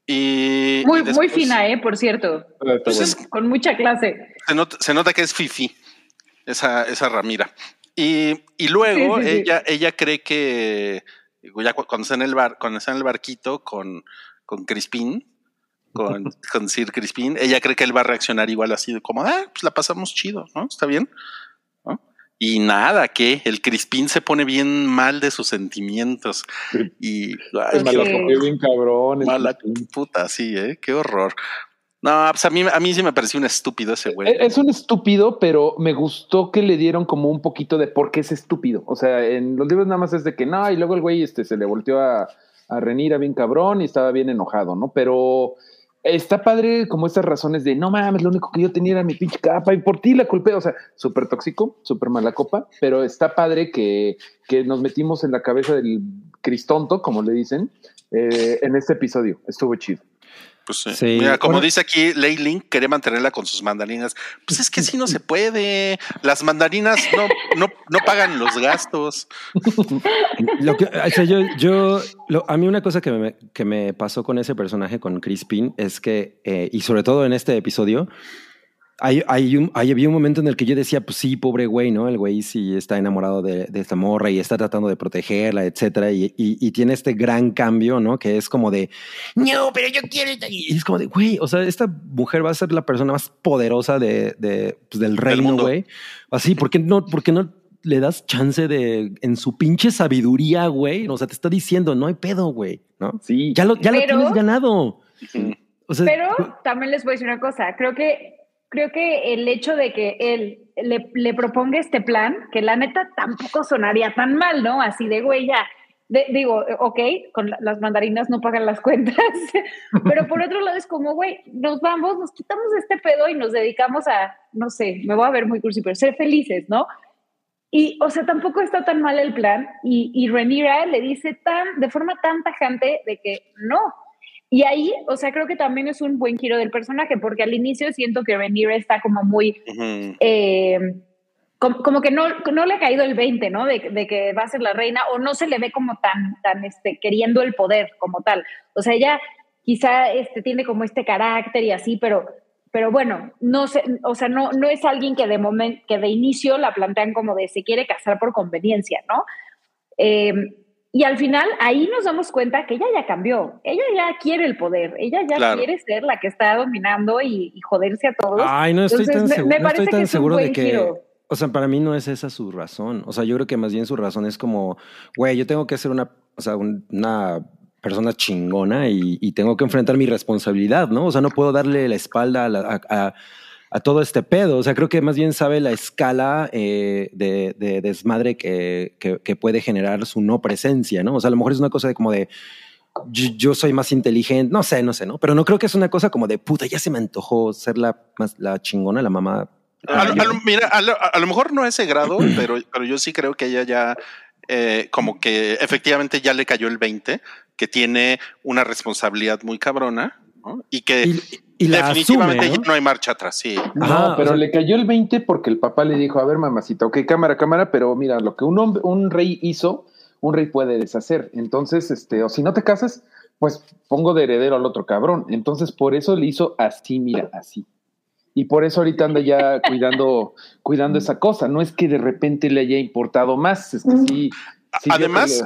Y, Muy, y muy fina, ¿eh? Por cierto. Ah, Pues es- Con mucha clase. se, nota, se nota que es fifi, esa, esa Ramira. Y, y luego Sí, sí, sí. ella, ella cree que ya cuando está en el bar, cuando está en el barquito con, con Crispín, con, con Sir Crispín, ella cree que él va a reaccionar igual así de como, ah, pues la pasamos chido, ¿no? Está bien. ¿no? Y nada, que el Crispín se pone bien mal de sus sentimientos. Y ay, Me cogió bien cabrón. mala puta, sí, ¿eh? Qué horror. No, pues a mí, a mí sí me pareció un estúpido ese güey. Eh, Es un estúpido, pero me gustó que le dieron como un poquito de por qué es estúpido. O sea, en los libros nada más es de que no, y luego el güey este, se le volteó a, a Renira bien cabrón y estaba bien enojado, ¿no? Pero está padre como estas razones de no mames, lo único que yo tenía era mi pinche capa y por ti la culpé. O sea, súper tóxico, súper mala copa, pero está padre que, que nos metimos en la cabeza del cristonto, como le dicen, eh, en este episodio. Estuvo chido. Pues sí. Sí. Mira, como Bueno. dice aquí, Lei Link quería mantenerla con sus mandarinas. Pues es que sí no se puede. Las mandarinas no, no, no pagan los gastos. Lo que, o sea, yo, yo, lo- a mí una cosa que me, que me pasó con ese personaje, con Crispin, es que, eh, y sobre todo en este episodio, hay, hay un, hay, había un momento en el que yo decía, pues sí, pobre güey, ¿no? El güey sí está enamorado de, de esta morra y está tratando de protegerla, etcétera, y, y, y tiene este gran cambio, ¿no? Que es como de, no, pero yo quiero, esta-". y es como de, güey, o sea, esta mujer va a ser la persona más poderosa de, de, pues, del reino, güey. Así, ¿por qué no, por qué no le das chance de, en su pinche sabiduría, güey? O sea, te está diciendo, no hay pedo, güey, ¿no? Sí. Ya lo, ya lo Pero- tienes ganado. O sea, Pero también les voy a decir una cosa, creo que, creo que el hecho de que él le, le proponga este plan, que la neta tampoco sonaría tan mal, ¿no? Así de, güey, ya, digo, ok, con la- las mandarinas no pagan las cuentas, pero por otro lado es como, güey, nos vamos, nos quitamos de este pedo y nos dedicamos a, no sé, me voy a ver muy cursi, pero ser felices, ¿no? Y, o sea, tampoco está tan mal el plan y, y Rhaenyra le dice tan, de forma tan tajante de que no, y ahí, o sea, creo que también es un buen giro del personaje, porque al inicio siento que Rhaenyra está como muy, Ujú. eh, como, como que no, no le ha caído el 20, ¿no? De, de que va a ser la reina, o no se le ve como tan, tan, este, queriendo el poder como tal. O sea, ella quizá este, tiene como este carácter y así, pero, pero bueno, no sé, o sea, no, no es alguien que de momento, que de inicio la plantean como de se quiere casar por conveniencia, ¿no? Eh, y al final ahí nos damos cuenta que ella ya cambió, ella ya quiere el poder, ella ya Claro. quiere ser la que está dominando y, y joderse a todos. Ay, no estoy Entonces, tan seguro, me no estoy que tan seguro de que. giro. O sea, para mí no es esa su razón. O sea, yo creo que más bien su razón es como, güey, yo tengo que hacer una, o sea, un- una persona chingona y, y tengo que enfrentar mi responsabilidad, ¿no? O sea, no puedo darle la espalda a, la- a- a- a todo este pedo. O sea, creo que más bien sabe la escala eh, de, de desmadre que, que, que puede generar su no presencia, ¿no? O sea, a lo mejor es una cosa de como de yo, yo soy más inteligente, no sé, no sé, ¿no? Pero no creo que es una cosa como de puta, ya se me antojó ser la, más, la chingona, la mamá. A, lo- a lo- mira, a lo, a lo mejor no a ese grado, pero, pero yo sí creo que ella ya, eh, como que efectivamente ya le cayó el 20, que tiene una responsabilidad muy cabrona, ¿no? Y que Y, y la definitivamente asume, ya ¿no? no hay marcha atrás, sí. No, pero o sea- le cayó el 20 porque el papá le dijo, a ver, mamacita, ok, cámara, cámara, pero mira, lo que un, hombre, un rey hizo, un rey puede deshacer. Entonces, este, o si no te casas, pues pongo de heredero al otro cabrón. Entonces, por eso le hizo así, mira, así. Y por eso ahorita anda ya cuidando, cuidando esa cosa. No es que de repente le haya importado más, es que sí. Además,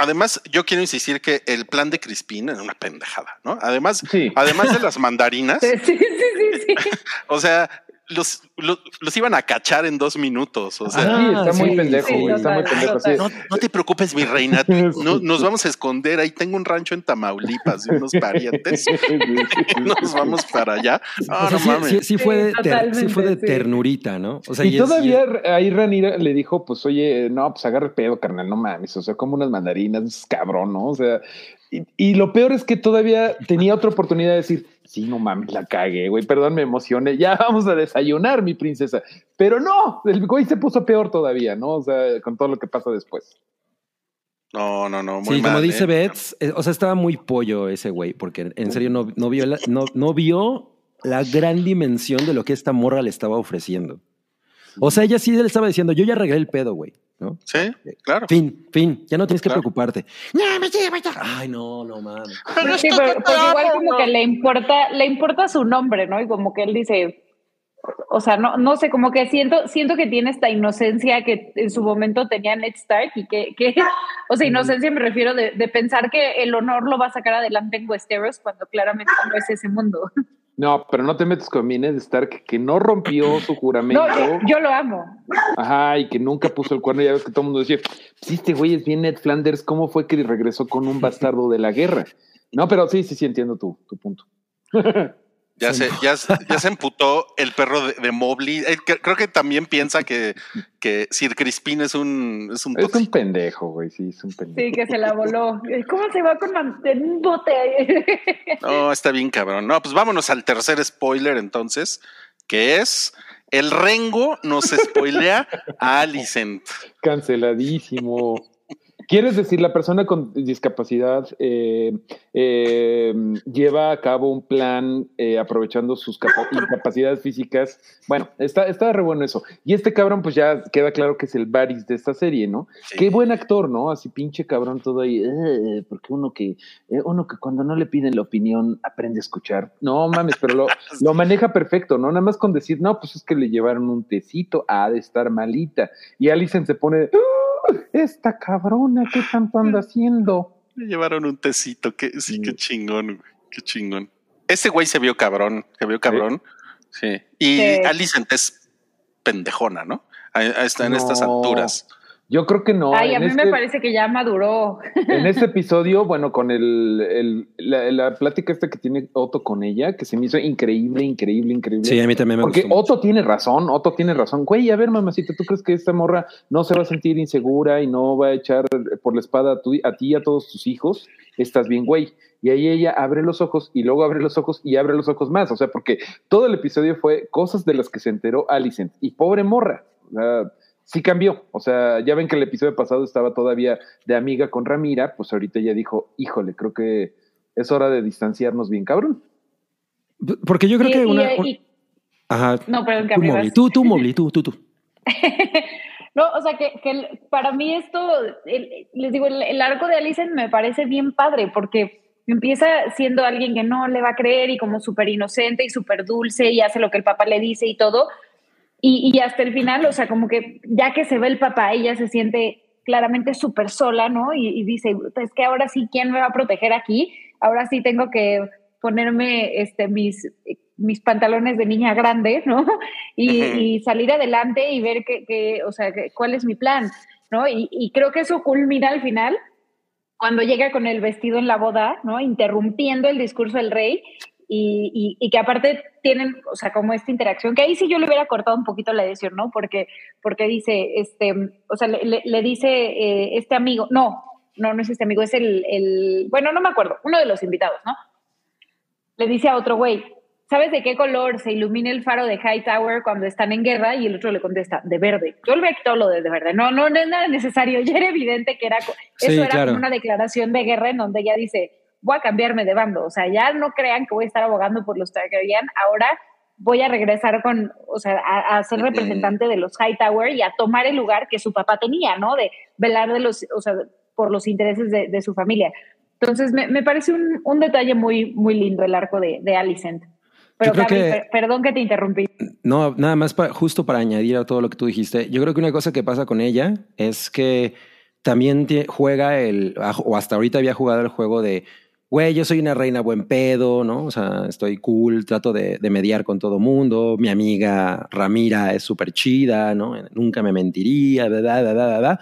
además, yo quiero insistir que el plan de Crispín era una pendejada, ¿no? Además, Sí. además de las mandarinas, Sí, sí, sí, sí. o sea, los, los, los iban a cachar en dos minutos. O sea, sí, está muy sí, pendejo, sí, güey. está muy total, pendejo. total. sí. no, no te preocupes, mi reina. No, nos vamos a esconder. Ahí tengo un rancho en Tamaulipas y unos parientes. Nos vamos para allá. Ah, O sea, no sí, mames. sí- sí fue de, Sí, ter- sí totalmente, fue de ternurita, ¿no? O sea, y es- todavía ahí Ranira le dijo, pues oye, no, pues agarra el pedo, carnal, no mames, o sea, como unas mandarinas, cabrón, ¿no? O sea, y, y lo peor es que todavía tenía otra oportunidad de decir, sí, no mames, la cagué, güey, perdón, me emocioné, ya vamos a desayunar, mi princesa. Pero no, el güey se puso peor todavía, ¿no? O sea, con todo lo que pasa después. No, no, no. Muy Sí, como dice ¿eh? Bets, eh, o sea, estaba muy pollo ese güey, porque en serio no, no, vio la, no, no vio la gran dimensión de lo que esta morra le estaba ofreciendo. O sea, ella sí le estaba diciendo, yo ya arreglé el pedo, güey, ¿no? Sí, claro. Fin, fin, ya no tienes que Claro. preocuparte. No, me lleva ya. Ay, no, no mames. Sí, pero, porque igual como que le importa, le importa su nombre, ¿no? Y como que él dice, o sea, no, no sé, como que siento, siento que tiene esta inocencia que en su momento tenía Ned Stark y que, que o sea, inocencia me refiero de, de pensar que el honor lo va a sacar adelante en Westeros cuando claramente no es ese mundo. No, pero no te metes con mi Ned Stark, que no rompió su juramento. No, yo, lo amo. Ajá, y que nunca puso el cuerno. Ya ves que todo el mundo decía, sí, este güey es bien Ned Flanders, ¿cómo fue que regresó con un bastardo de la guerra? No, pero sí, sí, sí, entiendo tu, tu punto. Ya se, ya, se- ya se emputó el perro de, de Mobley. Cre- creo que también piensa que, que Sir Crispín es un, es un Es un pendejo, güey, sí, es un pendejo. Sí, que se la voló. ¿Cómo se va con un bote? No, está bien cabrón. No, pues vámonos al tercer spoiler entonces, que es el Rengo nos spoilea a Alicent. Canceladísimo. ¿Quieres decir, la persona con discapacidad eh, eh, lleva a cabo un plan eh, aprovechando sus capa- incapacidades físicas? Bueno, está, está re bueno eso. Y este cabrón, pues ya queda claro que es el Varys de esta serie, ¿no? Sí. Qué buen actor, ¿no? Así pinche cabrón todo ahí. Porque uno que, uno que cuando no le piden la opinión aprende a escuchar. No mames, pero lo, lo maneja perfecto, ¿no? Nada más con decir, no, pues es que le llevaron un tecito, ha de estar malita. Y Alicent se pone, "Ah, esta cabrona, ¿qué tanto anda haciendo? Le llevaron un tecito, que sí, qué chingón, güey, qué chingón. Ese güey se vio cabrón, se vio cabrón. Sí. Y Sí. Alicent es pendejona, ¿no? A- a esta- en estas No. alturas. Yo creo que no. Ay, a mí este- me parece que ya maduró. En este episodio, bueno, con el, el- la, la plática esta que tiene Otto con ella, que se me hizo increíble, increíble, increíble. Sí, a mí también me Porque gustó. mucho. Otto tiene razón, Otto tiene razón. Güey, a ver, mamacita, ¿tú crees que esta morra no se va a sentir insegura y no va a echar por la espada a, tu- a ti y a todos tus hijos? Estás bien, güey. Y ahí ella abre los ojos y luego abre los ojos y abre los ojos más. O sea, porque todo el episodio fue cosas de las que se enteró Alicent. Y pobre morra. O sea, sí cambió. O sea, ya ven que el episodio pasado estaba todavía de amiga con Ramira, pues ahorita ya dijo, híjole, creo que es hora de distanciarnos bien, cabrón. Porque yo creo Y- que y- una. y- Ajá. no, perdón, que Tú, vas- tú, tú, Mobley, tú, tú, tú. no, o sea, que, que para mí esto, el- les digo, el, el arco de Alicent me parece bien padre porque empieza siendo alguien que no le va a creer y como súper inocente y súper dulce y hace lo que el papá le dice y todo. Y, y hasta el final, o sea, como que ya que se ve el papá, ella se siente claramente súper sola, ¿no? Y, y dice, es que ahora sí, ¿quién me va a proteger aquí? Ahora sí tengo que ponerme este, mis, mis pantalones de niña grande, ¿no? Y, salir adelante y ver que, que, o sea, que- cuál es mi plan, ¿no? Y, y creo que eso culmina al final cuando llega con el vestido en la boda, ¿no? Interrumpiendo el discurso del rey y, y- y que aparte tienen, o sea, como esta interacción, que ahí sí yo le hubiera cortado un poquito la edición, ¿no? Porque, porque dice, este, o sea, le, le- le dice eh, este amigo, no, no, no es este amigo, es el, el, bueno, no me acuerdo, uno de los invitados, ¿no? Le dice a otro güey, ¿sabes de qué color se ilumina el faro de Hightower cuando están en guerra? Y el otro le contesta, de verde. Yo le quitado lo de, de verde. No, no, no es nada necesario. Ya era evidente que era, co- Sí, eso era claro. como una declaración de guerra en donde ella dice, voy a cambiarme de bando. O sea, ya no crean que voy a estar abogando por los Targaryen. Ahora voy a regresar con, o sea, a, a ser Ujú. representante de los Hightower y a tomar el lugar que su papá tenía, ¿no? De velar de los, o sea, por los intereses de, de su familia. Entonces, me, me parece un, un detalle muy, muy lindo el arco de, de Alicent. Pero, Gaby, que- per- perdón que te interrumpí. No, nada más pa- justo para añadir a todo lo que tú dijiste. Yo creo que una cosa que pasa con ella es que también juega el, o hasta ahorita había jugado el juego de, güey, yo soy una reina buen pedo, ¿no? O sea, estoy cool, trato de, de mediar con todo mundo. Mi amiga Ramira es súper chida, ¿no? Nunca me mentiría, ¿verdad? ¿verdad? ¿verdad?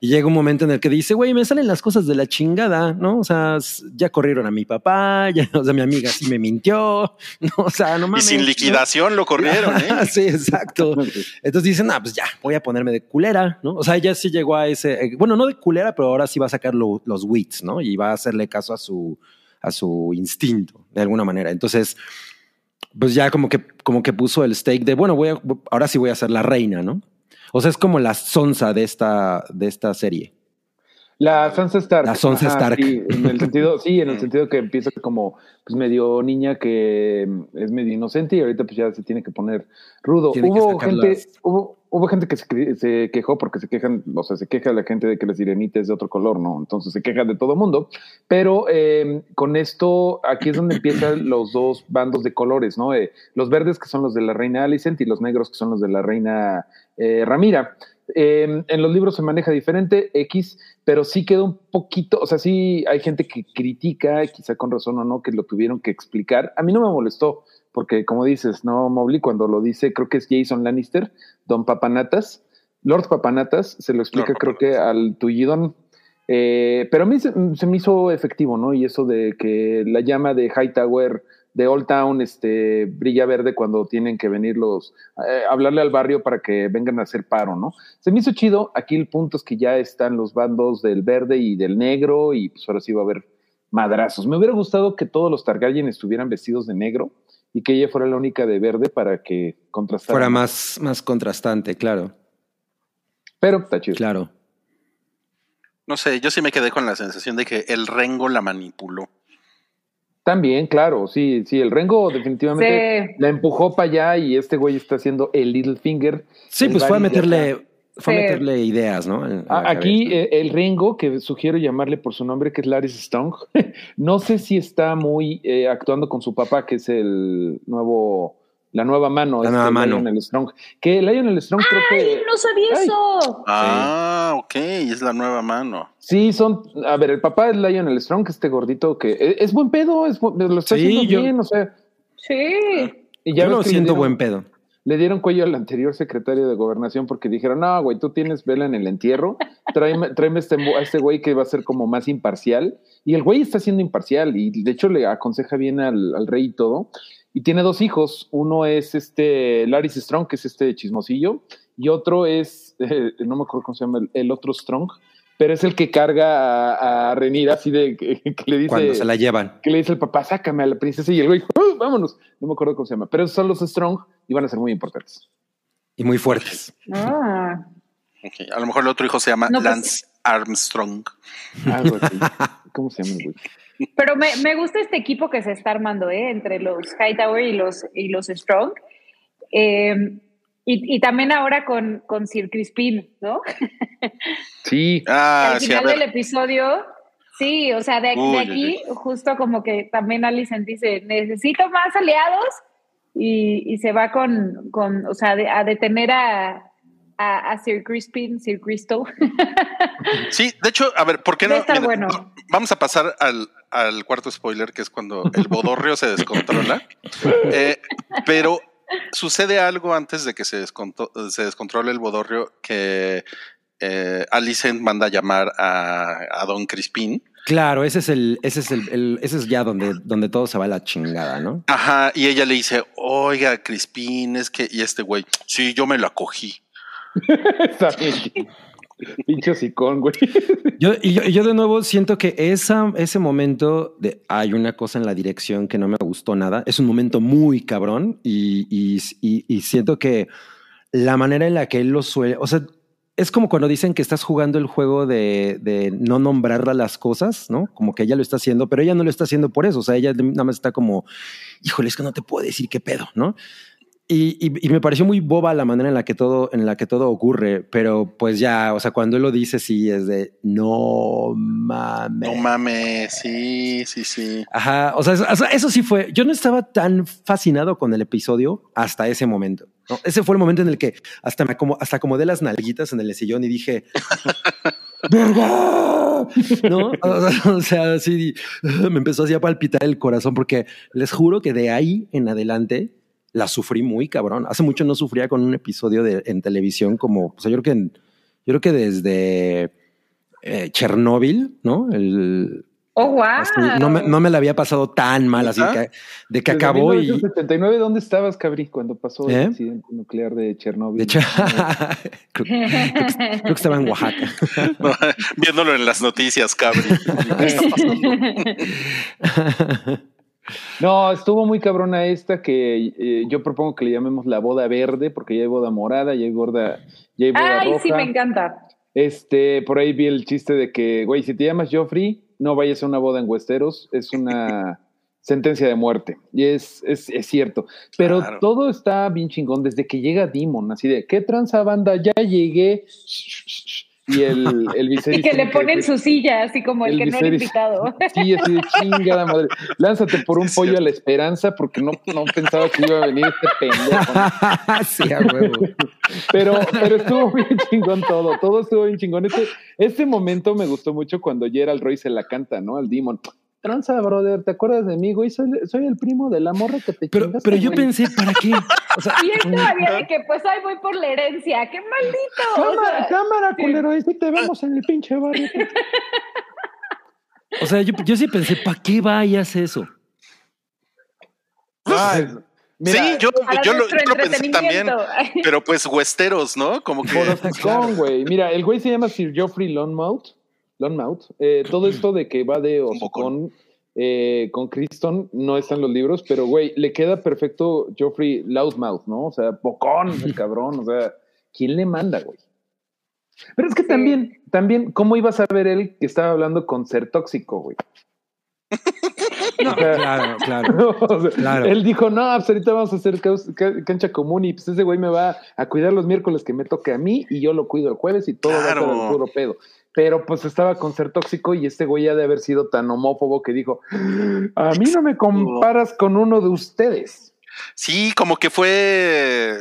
Y llega un momento en el que dice, güey, me salen las cosas de la chingada, ¿no? O sea, ya corrieron a mi papá, ya, o sea, mi amiga sí me mintió, ¿no? O sea, no Y mames. sin ¿no? liquidación lo corrieron, ¿eh? sí, exacto. Entonces dicen, ah, pues ya, voy a ponerme de culera, ¿no? O sea, ella sí llegó a ese, eh, bueno, no de culera, pero ahora sí va a sacar lo- los wits, ¿no? Y va a hacerle caso a su, a su instinto, de alguna manera. Entonces, pues ya como que, como que puso el stake de, bueno, voy a, ahora sí voy a ser la reina, ¿no? O sea, es como la sonza de esta, de esta serie. La Sansa Stark. La Sansa Stark. Sí, en el sentido, sí, en el sentido que empieza como pues medio niña que mm, es medio inocente y ahorita pues ya se tiene que poner rudo. Tiene hubo gente, las- hubo, hubo gente que se, quejó porque se quejan, o sea, se queja la gente de que la sirenita es de otro color, ¿no? Entonces se queja de todo mundo. Pero eh, con esto, aquí es donde empiezan los dos bandos de colores, ¿no? Eh, los verdes que son los de la reina Alicent y los negros que son los de la reina eh, Ramira. Eh, en los libros se maneja diferente, X, pero sí queda un poquito, o sea, sí hay gente que critica, quizá con razón o no, que lo tuvieron que explicar. A mí no me molestó, porque como dices, no, Mobley, cuando lo dice, creo que es Jason Lannister, Don Papanatas, Lord Papanatas, se lo explica Lord creo que al tullidón. Eh, pero a mí se, se me hizo efectivo, ¿no? Y eso de que la llama de Hightower de Old Town este, brilla verde cuando tienen que venir los, eh, hablarle al barrio para que vengan a hacer paro, ¿no? Se me hizo chido. Aquí el punto es que ya están los bandos del verde y del negro y pues ahora sí va a haber madrazos. Me hubiera gustado que todos los Targaryen estuvieran vestidos de negro y que ella fuera la única de verde para que contrastara. Fuera más, más contrastante, claro, Pero está chido. claro. No sé, yo sí me quedé con la sensación de que el Rengo la manipuló. También, claro, sí, sí, el Rengo definitivamente Sí. la empujó para allá y este güey está haciendo el little finger. Sí, pues fue a meterle, fue Sí. meterle ideas, ¿no? Aquí cabeza. eh, el Rengo, que sugiero llamarle por su nombre, que es Laris Strong, no sé si está muy eh, actuando con su papá, que es el nuevo, la nueva mano. La nueva mano. Lionel Strong. Que Lionel Strong creo ¡Ay, que no sabía Ay. eso! Ah, ok, es la nueva mano. sí son, a ver, el papá es Lionel Strong, que este gordito que eh, es buen pedo, es, lo está Sí, haciendo yo- bien, o sea, Sí. y ya Yo lo siento dieron- buen pedo. Le dieron cuello al anterior secretario de gobernación porque dijeron, no, güey, tú tienes vela en el entierro, tráeme, tráeme este, a este güey que va a ser como más imparcial. Y el güey está siendo imparcial y de hecho le aconseja bien al, rey y todo. Y tiene dos hijos, uno es este Laris Strong, que es este chismosillo, y otro es, eh, no me acuerdo cómo se llama, el otro Strong, pero es el que carga a, a Renira así de que, que le dice Cuando se la llevan. que le dice el papá, sácame a la princesa y el güey, "Uh, vámonos. No me acuerdo cómo se llama, pero esos son los Strong y van a ser muy importantes. Y muy fuertes. Ah. A lo mejor el otro hijo se llama No, pues- Lance Armstrong. Algo así. ¿Cómo se llama el güey? Pero me, me gusta este equipo que se está armando, ¿eh? Entre los Hightower y los, y los Strong. Eh, y, y también ahora con, con Sir Crispin, ¿no? Sí. Ah, Al sí, final del episodio, sí, o sea, de, de Uy, aquí, justo como que también Alicent dice, necesito más aliados y, y se va con, con o sea, de- a detener a, a, a Sir Crispin, Sir Cristo. Sí, de hecho, a ver, ¿por qué no? Mira, bueno. va- Vamos a pasar al, al cuarto spoiler, que es cuando el bodorrio se descontrola. Eh, pero sucede algo antes de que se, descontro- se descontrole el bodorrio que eh, Alicent manda a llamar a, a Don Crispín Claro, ese es el, ese es el, el- ese es ya donde, donde todo se va a la chingada, ¿no? Ajá, y ella le dice, oiga, Crispín, es que, y este güey, sí, yo me la cogí. Está bien. Pinche hocicón, güey. Yo, y yo, yo de nuevo siento que esa, ese momento de hay una cosa en la dirección que no me gustó nada. Es un momento muy cabrón y, y, y- y siento que la manera en la que él lo suele, o sea, es como cuando dicen que estás jugando el juego de, de no nombrar las cosas, ¿no? Como que ella lo está haciendo, pero ella no lo está haciendo por eso. O sea, ella nada más está como, híjole, es que no te puedo decir qué pedo, ¿no? Y, y- y me pareció muy boba la manera en la que todo, en la que todo ocurre, pero pues ya, o sea, cuando él lo dice, sí es de no mames. No mames, sí, sí, sí. Ajá, o sea, eso, o sea, eso sí fue. Yo no estaba tan fascinado con el episodio hasta ese momento. Ese fue el momento en el que hasta me como, hasta acomodé las nalguitas en el sillón y dije, ¡Verga! ¿No? O sea, o sea, así me empezó así a palpitar el corazón porque les juro que de ahí en adelante la sufrí muy cabrón. Hace mucho no sufría con un episodio de, en televisión como, o sea, yo creo que, yo creo que desde eh, Chernóbil, ¿no? El, Oh, wow. Así, no, me, no me la había pasado tan mal, así ¿Ah? que de que Desde acabó y. 1979, ¿dónde estabas, Cabri, cuando pasó ¿Eh? el accidente nuclear de Chernóbil? De hecho, creo, creo que, creo que estaba en Oaxaca. No, viéndolo en las noticias, cabrón. No, estuvo muy cabrona esta que eh, yo propongo que le llamemos la boda verde, porque ya hay boda morada, ya hay boda, ya hay boda Ay, roja. sí, me encanta. Este, por ahí vi el chiste de que, güey, si te llamas Joffrey, no vayas a una boda en Westeros, es una sentencia de muerte. Y es, es, es cierto. Pero Claro. todo está bien chingón desde que llega Demon, así de, ¿qué tranza banda? Ya llegué. Y el, el Y Viserys que le ponen su silla, así como el, El que no era invitado. Sí, así de chingada madre. Lánzate por un Sí, pollo a la esperanza porque no, no pensaba que iba a venir este pendejo. ¿no? sí, a huevo. Pero, pero estuvo bien chingón todo, todo estuvo bien chingón. Este, este momento me gustó mucho cuando Gerald Roy se la canta, ¿no? Al Demon. Tranza, brother, ¿te acuerdas de mí, güey? Soy, soy el primo de la morra que te Pero, chingaste, pero yo güey. pensé, ¿para qué? O sea, Y él todavía de que, pues, ahí voy por la herencia. ¡Qué maldito! O Cámara, sea, cámara, culero, ahí sí te vemos en el pinche barrio. o sea yo, yo sí pensé, ¿para qué vayas eso? Ay, Mira, sí, yo, yo lo, yo lo pensé también. Pero pues Westeros, ¿no? Como que. Por hocicón, güey. Mira, el güey se llama Sir Geoffrey Lonmouth. Lonmouth. Eh, todo esto de que va de hocicón eh, con Criston no está en los libros, pero güey, le queda perfecto Geoffrey Loudmouth, ¿no? O sea, bocón, el cabrón. O sea, ¿quién le manda, güey? Pero es que Sí. también, también, ¿cómo iba a saber él que estaba hablando con ser tóxico, güey? O sea, Claro, claro. o sea, Claro. Él dijo, no, pues ahorita vamos a hacer cancha común y pues ese güey me va a cuidar los miércoles que me toque a mí y yo lo cuido el jueves y todo va a al puro pedo. Pero pues estaba con ser tóxico y este güey ha de haber sido tan homófobo que dijo, a mí no me comparas con uno de ustedes. Sí, como que fue.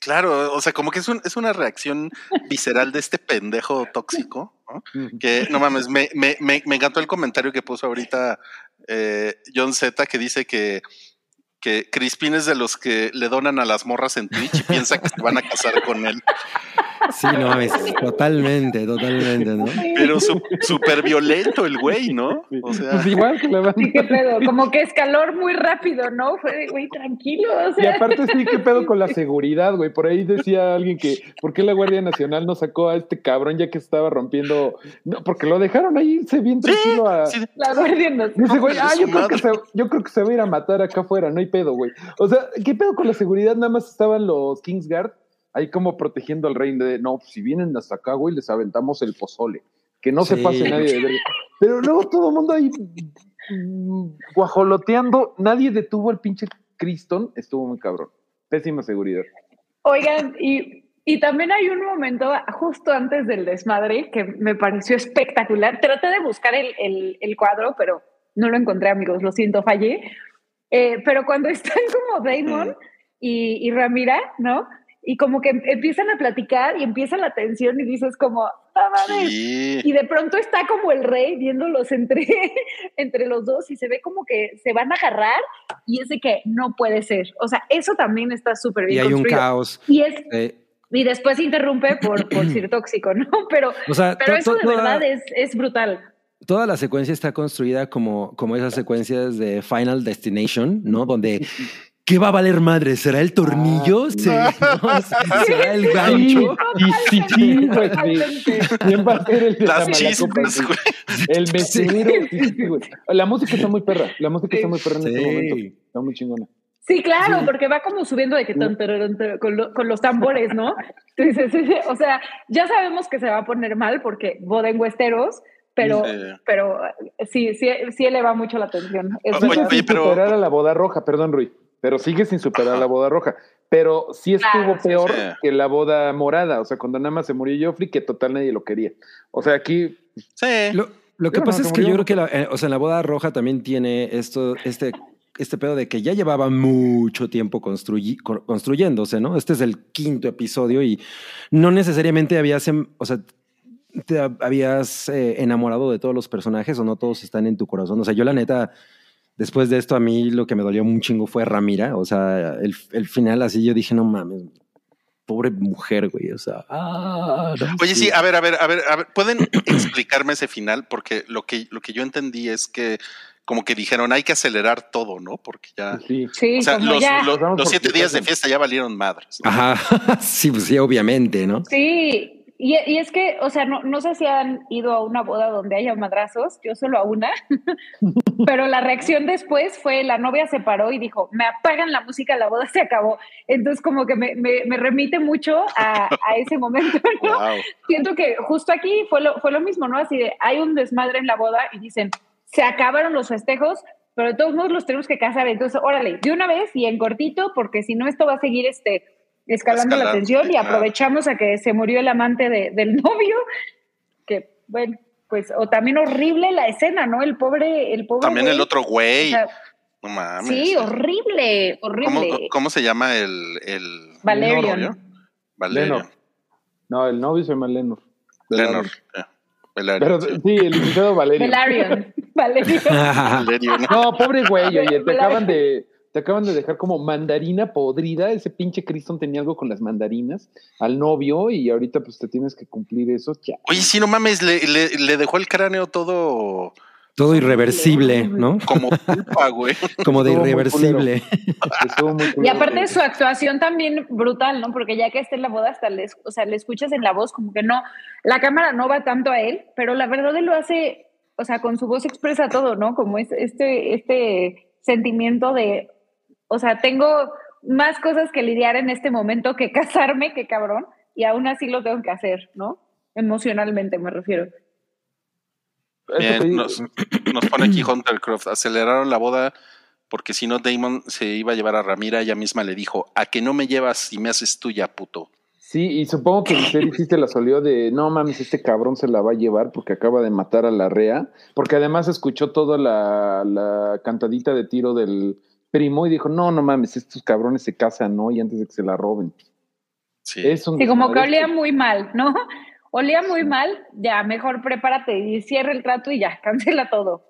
Claro, o sea, como que es, un- es una reacción visceral de este pendejo tóxico, ¿no? Que no mames, me, me, me, me encantó el comentario que puso ahorita eh, John Z que dice que, que Crispin es de los que le donan a las morras en Twitch y piensa que se van a casar con él. Sí, no mames, totalmente, totalmente, ¿no? Pero su- súper violento el güey, ¿no? O sea, Pues igual que la banda. Sí, qué pedo. Como que escaló muy rápido, ¿no? Fue de, güey, tranquilo. O Y aparte sí, qué pedo con la seguridad, güey. Por ahí decía alguien que, ¿por qué la Guardia Nacional no sacó a este cabrón ya que estaba rompiendo? No, porque lo dejaron ahí irse bien tranquilo a... sí, la guardia nos... Dice, güey, ah, yo creo, que se, yo creo que se va a ir a matar acá afuera, no hay pedo, güey. O sea, ¿qué pedo con la seguridad? Nada más estaban los Kingsguard ahí como protegiendo al rey de, no, pues, si vienen hasta acá, güey, les aventamos el pozole. Que no se pase nadie de verga. Pero luego todo el mundo ahí mm, guajoloteando, nadie detuvo al pinche Criston, estuvo muy cabrón. Pésima seguridad. Oigan, y, y también hay un momento justo antes del desmadre que me pareció espectacular. Traté de buscar el, el- el cuadro, pero no lo encontré, amigos, lo siento, fallé. Eh, pero cuando están como Damon y, y Ramira, ¿no? Y como que em- empiezan a platicar y empieza la tensión y dices como, ah, mames". sí. Y de pronto está como el rey viéndolos entre, entre los dos y se ve como que se van a agarrar y es de que no puede ser. O sea, eso también está súper bien Y hay un construido. caos. Y es eh, y después se interrumpe por, por ser tóxico, ¿no? Pero, o sea, pero eso de toda- verdad es, es brutal. toda la secuencia está construida como, como esas secuencias de Final Destination, ¿no? Donde ¿Qué va a valer madre? ¿Será el tornillo? Ah, ¿Se- no? ¿Será el gancho? Sí, sí, sí, güey, sí. ¿Quién va a ser el de la Las güey? güey. El mesero. sí, sí, güey. La música está muy perra. La música está muy perra en este momento. Está muy chingona. Sí, claro, porque va como subiendo de que tararán, con, lo- con los tambores, ¿no? Entonces, sí, sí, o sea, ya sabemos que se va a poner mal porque boda en Westeros, pero, Sí. pero sí, sí, sí eleva mucho la atención. Es Oye, sin pero- a la boda roja, perdón, Rui. Pero sigue sin superar la boda roja. Pero sí estuvo Claro, peor sí. que la boda morada. O sea, cuando nada más se murió Joffrey, que total nadie lo quería. O sea, aquí Sí. Lo, lo que pasa es que yo creo que la, eh, o sea, la boda roja también tiene esto, este, este pedo de que ya llevaba mucho tiempo construyi- co- construyéndose, ¿no? Este es el quinto episodio y no necesariamente habías, em- o sea, te hab- habías eh, enamorado de todos los personajes o no todos están en tu corazón. O sea, yo la neta, después de esto a mí lo que me dolió un chingo fue Ramira. O sea, el, el final así yo dije, no mames, pobre mujer, güey. O sea, ah, no, Oye, sí, a ver, a ver, a ver, a ver, ¿pueden explicarme ese final? Porque lo que, lo que yo entendí es que como que dijeron hay que acelerar todo, ¿no? Porque ya. sí. Sí, O sea, como los, ya. los- siete días de fiesta ya valieron madres. ¿no? Ajá, sí, pues sí, obviamente, ¿no? Sí, y, y es que, o sea, no, no sé si han ido a una boda donde haya madrazos, yo solo a una, pero la reacción después fue la novia se paró y dijo, me apagan la música, la boda se acabó. Entonces como que me, me- me remite mucho a, a ese momento, ¿no? Wow. Siento que justo aquí fue lo, fue lo mismo, ¿no? Así de, hay un desmadre en la boda y dicen, se acabaron los festejos, pero de todos modos los tenemos que casar. Entonces, órale, de una vez y en cortito, porque si no esto va a seguir este, escalando la tensión y claro. aprovechamos a que se murió el amante de- del novio, que bueno, pues, o también horrible la escena, ¿no? El pobre, el pobre. También el güey. otro O güey. sea, No mames. sí, horrible, ¿Cómo, horrible. cómo se llama el, el Valerion. novio? Valerion. Lenor. No, el novio se llama Lenor. Lenor. eh, Pero sí. el licenciado Valerio. Velaryon. Valerion. Valerion. No, pobre güey, oye, te acaban de te acaban de dejar como mandarina podrida. Ese pinche Criston tenía algo con las mandarinas al novio y ahorita pues te tienes que cumplir eso. Ya. Oye, sí, no mames, le, le, le dejó el cráneo todo Todo irreversible, ¿no? como pulpa, güey. Como de Estuvo irreversible. Estuvo muy Y aparte su actuación también brutal, ¿no? Porque ya que está en la boda, hasta le, o sea, le escuchas en la voz como que no, la cámara no va tanto a él, pero la verdad él lo hace, o sea, con su voz expresa todo, ¿no? Como es- este, este sentimiento de, o sea, tengo más cosas que lidiar en este momento que casarme, que cabrón, y aún así lo tengo que hacer, ¿no? Emocionalmente me refiero. Bien, nos, nos pone aquí Hunter Croft. Aceleraron la boda porque si no Damon se iba a llevar a Ramira. Ella misma le dijo, a que no me llevas y me haces tuya, puto. Sí, y supongo que Viserys sí se la solió de no mames, este cabrón se la va a llevar porque acaba de matar a la rea, porque además escuchó toda la, la cantadita de tiro del primo y dijo, no, no mames, estos cabrones se casan, ¿no? Y antes de que se la roben. Sí. Es un Sí, como que olía muy mal, ¿no? Olía muy mal, ya, mejor prepárate y cierra el trato y ya, cancela todo.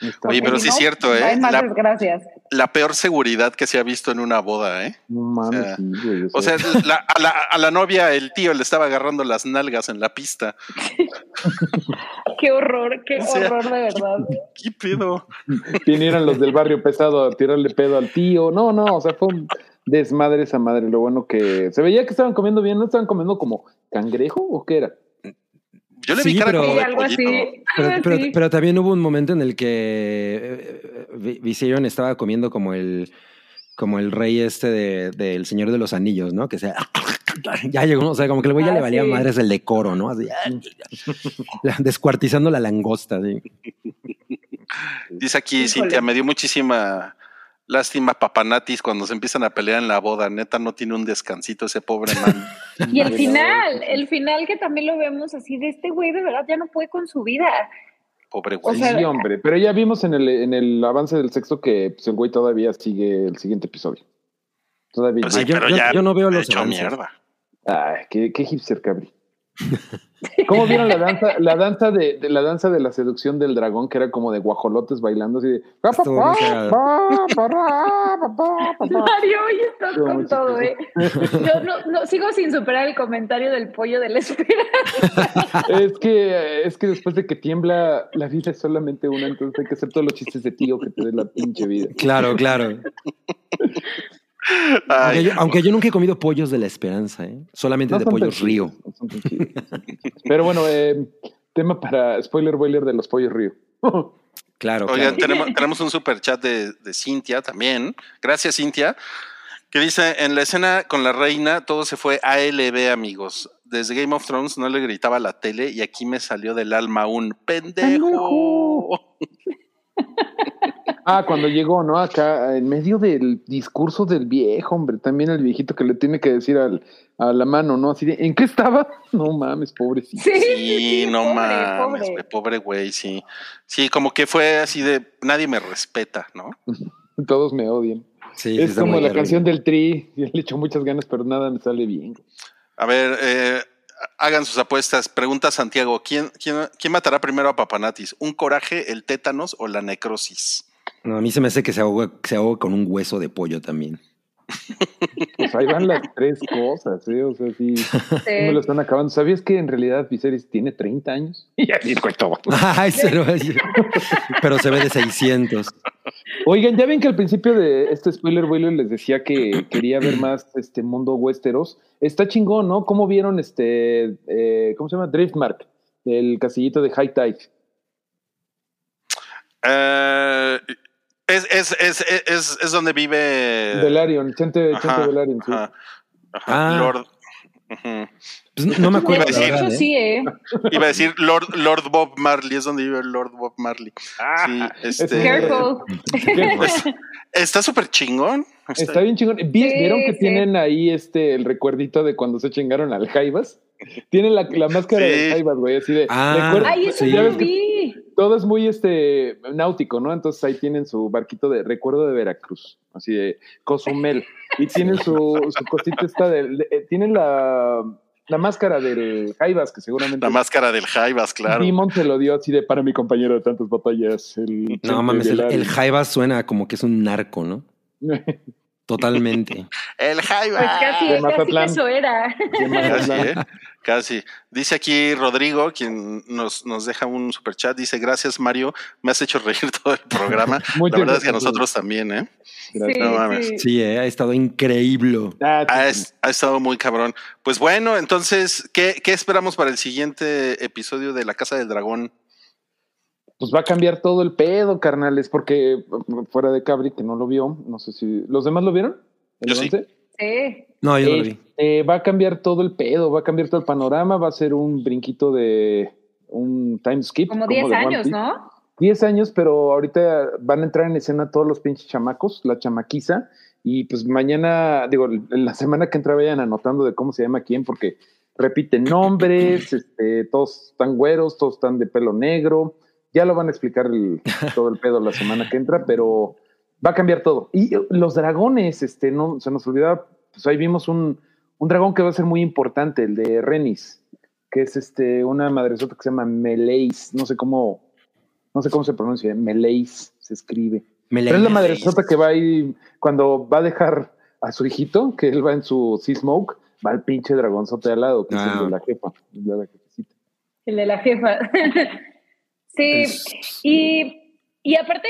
Está Oye, bien. pero sí si es no, cierto, ¿eh? Hay más La- desgracias. La peor seguridad que se ha visto en una boda, ¿eh? No mames, o sea, sí, güey, O sea, la- a, la, a la novia el tío le estaba agarrando las nalgas en la pista. Qué horror, qué O sea- horror de verdad. ¿Qué pedo? vinieron los del barrio pesado a tirarle pedo al tío. No, no, o sea, fue un desmadre esa madre. Lo bueno que se veía que estaban comiendo bien, ¿no estaban comiendo como cangrejo o qué era? Yo le vi Sí, cara pero- como de algo así. Pero, pero- sí. pero también hubo un momento en el que eh, Vi- Viserion estaba comiendo como el como el rey este de- del Señor de los Anillos, ¿no? Que sea ya llegó, o sea, como que el güey ya Ah, le valía sí. madres el decoro, ¿no? Así, descuartizando la langosta, así. Dice aquí Híjole. Cintia, me dio muchísima lástima Papanatis cuando se empiezan a pelear en la boda. Neta, no tiene un descansito ese pobre man. Y el final, el final que también lo vemos así de este güey, de verdad ya no puede con su vida. Pobre O güey. sea, Sí, hombre, pero ya vimos en el, en el avance del sexto que pues, el güey todavía sigue el siguiente episodio. Todavía. Pues sí, Ah, yo- pero yo- ya yo no veo los avances. mierda. Ay, qué, qué hipster, cabri. ¿Cómo vieron la danza, la danza de, de la danza de la seducción del dragón, que era como de guajolotes bailando así de. Mario, hoy estás Estuvo con todo, ¿eh? Yo no, no, sigo sin superar el comentario del pollo de la espera. Es que, es que después de que tiembla, la vida es solamente una, entonces hay que hacer todos los chistes de tío que te dé la pinche vida. Claro, claro. Aunque Ay, yo, aunque yo nunca he comido pollos de la esperanza, ¿eh? Solamente No de pollos río. no. Pero bueno, eh, tema para spoiler boiler de los pollos río. Claro, Oigan, claro. tenemos, tenemos un super chat de, de Cintia también. Gracias, Cintia. Que dice: En la escena con la reina, todo se fue ALB, amigos. Desde Game of Thrones no le gritaba a la tele y aquí me salió del alma un pendejo. Ah, cuando llegó, ¿no? Acá, en medio del discurso del viejo, hombre, también el viejito que le tiene que decir al, a la mano, ¿no? Así de, ¿en qué estaba? No mames, pobrecito. Sí, Sí, no pobre, mames, pobre. güey, pobre güey, sí. Sí, como que fue así de nadie me respeta, ¿no? Todos me odian. Sí, es como la canción del Tri. Le echo muchas ganas, pero nada me sale bien. A ver, eh, hagan sus apuestas. Pregunta Santiago: ¿quién, quién, quién matará primero a Papanatis? ¿Un coraje, el tétanos o la necrosis? No, a mí se me hace que se ahoga, se ahoga con un hueso de pollo también. Pues ahí van las tres cosas, ¿eh? O sea, sí, sí me lo están acabando. ¿Sabías que en realidad Viserys tiene 30 años? Y así cuento. Ay, se lo- Pero se ve de 600. Oigan, ya ven que al principio de este spoiler boiler les decía que quería ver más este mundo Westeros. Está chingón, ¿no? ¿Cómo vieron este, eh, ¿cómo se llama? Driftmark, el casillito de High Tide. Eh, es, es, es, es, es donde vive. Velaryon, Chente, Ajá, Chente sí. ajá, ajá, Ah. Lord. Pues no me acuerdo, De la sí, hecho, verdad. ¿eh? sí, ¿eh? Iba a decir Lord, Lord Bob Marley, es donde vive Lord Bob Marley. Sí, ese- este, Careful. pues, está súper chingón. Está bien chingón. ¿Vi- Sí, ¿Vieron que sí. tienen ahí este el recuerdito de cuando se chingaron al Jaivas? Tienen la, la máscara Sí. de Jaivas, güey, así de. Ah, Ay, eso Ya lo ves todo es muy este náutico, ¿no? Entonces ahí tienen su barquito de recuerdo de Veracruz, así de Cozumel. Y tienen su, su cosita esta del. de- eh, tienen la, la máscara del Jaivas, que seguramente. La máscara del Jaivas, claro. Demon se lo dio así de para mi compañero de tantas batallas. El No mames, el, el Jaivas suena como que es un narco, ¿no? Totalmente. El Pues Jaivas. casi, De casi eso era. Casi, ¿eh? Casi. Dice aquí Rodrigo, quien nos, nos deja un super chat, dice, gracias Mario, me has hecho reír todo el programa. Muchas La verdad es que a gracias. nosotros también, ¿eh? Sí, No mames. sí. Sí, eh, ha estado increíble. Ah, Ha, es- ha estado muy cabrón. Pues bueno, entonces, ¿qué, ¿qué esperamos para el siguiente episodio de La Casa del Dragón? Pues va a cambiar todo el pedo, carnales, porque fuera de Cabri, que no lo vio, no sé si. ¿Los demás lo vieron? ¿El Yo sí. avance? Sí. No, yo no lo vi. Este, va a cambiar todo el pedo, va a cambiar todo el panorama, va a ser un brinquito de un time skip. Como 10 de One años. ¿no? 10 años, pero ahorita van a entrar en escena todos los pinches chamacos, la chamaquiza, y pues mañana, digo, en la semana que entra vayan anotando de cómo se llama quién, porque repiten nombres, este, todos están güeros, todos están de pelo negro, ya lo van a explicar el- todo el pedo la semana que entra, pero va a cambiar todo. Y los dragones, este, no, se nos olvidaba, pues ahí vimos un, un dragón que va a ser muy importante, el de Renis, que es este, una madresota que se llama Meleis, no sé cómo, no sé cómo se pronuncia, Meleis se escribe. Me Pero es la madresota que va ahí cuando va a dejar a su hijito, que él va en su Sea Smoke, va el pinche dragonzote al lado, que es Ah. el de la jefa, el de la jefecita. El de la jefa. sí, y, y aparte,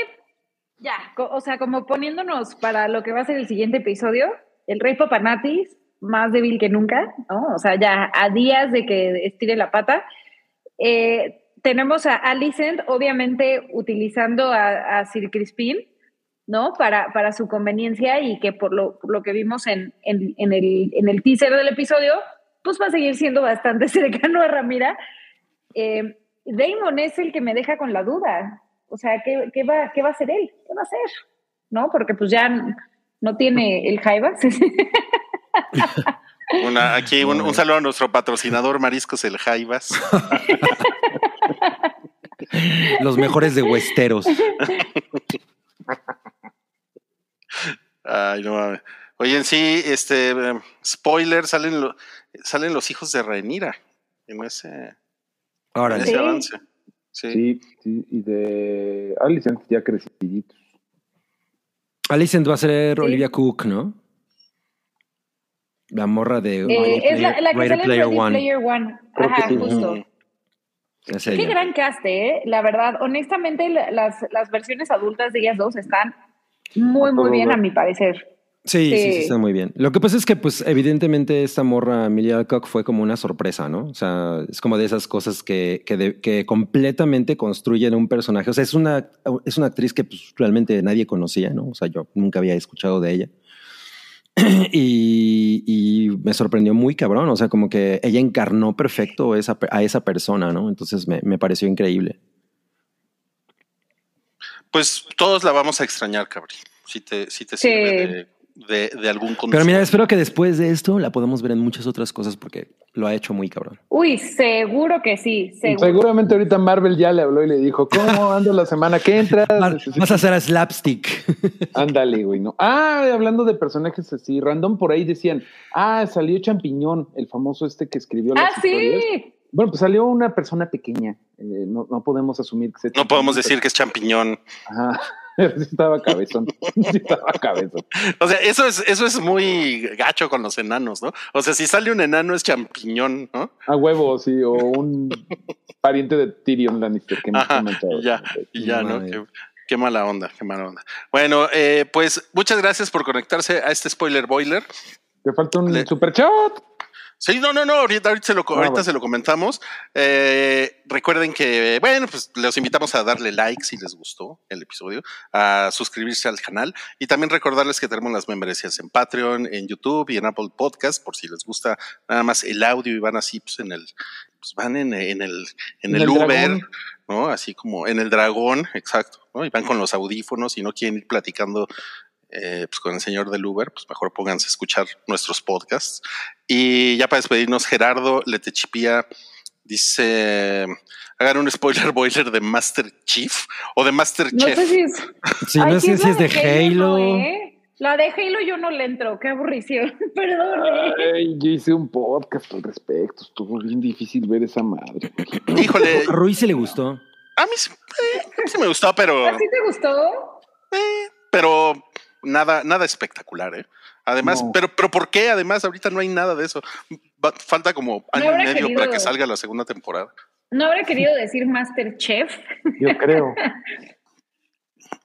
ya, o sea, como poniéndonos para lo que va a ser el siguiente episodio, el rey Papanatis, más débil que nunca, ¿no? O sea, ya a días de que estire la pata. Eh, tenemos a Alicent, obviamente, utilizando a, a Sir Crispin, ¿no? Para, para su conveniencia y que por lo, por lo que vimos en, en, en el, en el teaser del episodio, pues va a seguir siendo bastante cercano a Ramira. Eh, Damon es el que me deja con la duda. O sea, ¿qué, qué va, ¿qué va a hacer él? ¿Qué va a hacer? ¿No? Porque pues ya no tiene el Jaivas. Una, aquí un, un saludo a nuestro patrocinador Mariscos El Jaivas. Los mejores de Westeros. Ay, no mames. Oye, en sí, este, eh, spoiler, salen, lo- salen los hijos de Renira en ese, Ahora, en Sí. ese avance. Sí. Sí, sí, y de Alicent ya creciditos. Alicent va a ser Sí. Olivia Cook, ¿no? La morra de Eh, Ready es la, Player- la que Ready sale en Player Ready One. Player One. Ajá, sí. justo. Qué ella. gran cast, ¿eh? La verdad, honestamente, la- las, las versiones adultas de ellas dos están muy, muy bien, a mi parecer. Sí, sí, sí, Sí. está muy bien. Lo que pasa es que, pues, evidentemente esta morra, Emilia Alcock, fue como una sorpresa, ¿no? O sea, es como de esas cosas que, que, de- que completamente construyen un personaje. O sea, es una, es una actriz que pues, realmente nadie conocía, ¿no? O sea, yo nunca había escuchado de ella. Y, y me sorprendió muy cabrón. O sea, como que ella encarnó perfecto esa, a esa persona, ¿no? Entonces me, me pareció increíble. Pues todos la vamos a extrañar, Cabri. Si te, si te Sí. sirve de, de, de algún Pero consuelo. mira, espero que después de esto la podamos ver en muchas otras cosas porque lo ha hecho muy cabrón. Uy, seguro que sí, seguro. Seguramente ahorita Marvel ya le habló y le dijo, ¿cómo ando la semana que entra? Vas a hacer a slapstick. Ándale, güey, ¿no? Ah, hablando de personajes así, random por ahí decían, ah, salió Champiñón, el famoso este que escribió Ah, las historias. sí. Bueno, pues salió una persona pequeña. eh, no, no podemos asumir que sea No podemos champiñón, decir que es champiñón. pero- Ajá. Estaba cabezón. Estaba cabezón. O sea, eso es, eso es muy gacho con los enanos, ¿no? O sea, si sale un enano es champiñón, ¿no? A huevo, sí, o un pariente de Tyrion Lannister que me Ajá, comentó. y ya, ya, ¿no? Qué mala onda, qué mala onda. Bueno, eh, pues muchas gracias por conectarse a este spoiler boiler. Te falta un Le- super chat. Sí, no, no, no, ahorita, ahorita, se, lo, ahorita bueno. se lo comentamos. Eh, recuerden que, bueno, pues los invitamos a darle like si les gustó el episodio, a suscribirse al canal y también recordarles que tenemos las membresías en Patreon, en YouTube y en Apple Podcast, por si les gusta nada más el audio y van así, pues en el, pues van en, en el, en En el, el Uber, dragón. ¿no? Así como en el dragón, exacto, ¿no? Y van con los audífonos y no quieren ir platicando eh, pues con el señor del Uber, pues mejor pónganse a escuchar nuestros podcasts. Y ya para despedirnos, Gerardo Letechipía dice, hagan un spoiler boiler de Master Chief o de Master No Chef. sé si es. Sí, Ay, no sé si es de Halo. ¿eh? La de Halo yo no le entro, qué aburrición. Perdón. ¿eh? Ay, yo hice un podcast al respecto. Estuvo bien difícil ver esa madre. Híjole, A Ruiz se le gustó. a mí, sí- eh, a mí sí me gustó, pero, ¿Así te gustó? eh, pero nada, nada espectacular, ¿eh? Además, No. pero, pero ¿por qué? Además, ahorita no hay nada de eso. Va- falta como año y medio para que salga la segunda temporada. ¿No habrá querido decir Masterchef? Yo creo.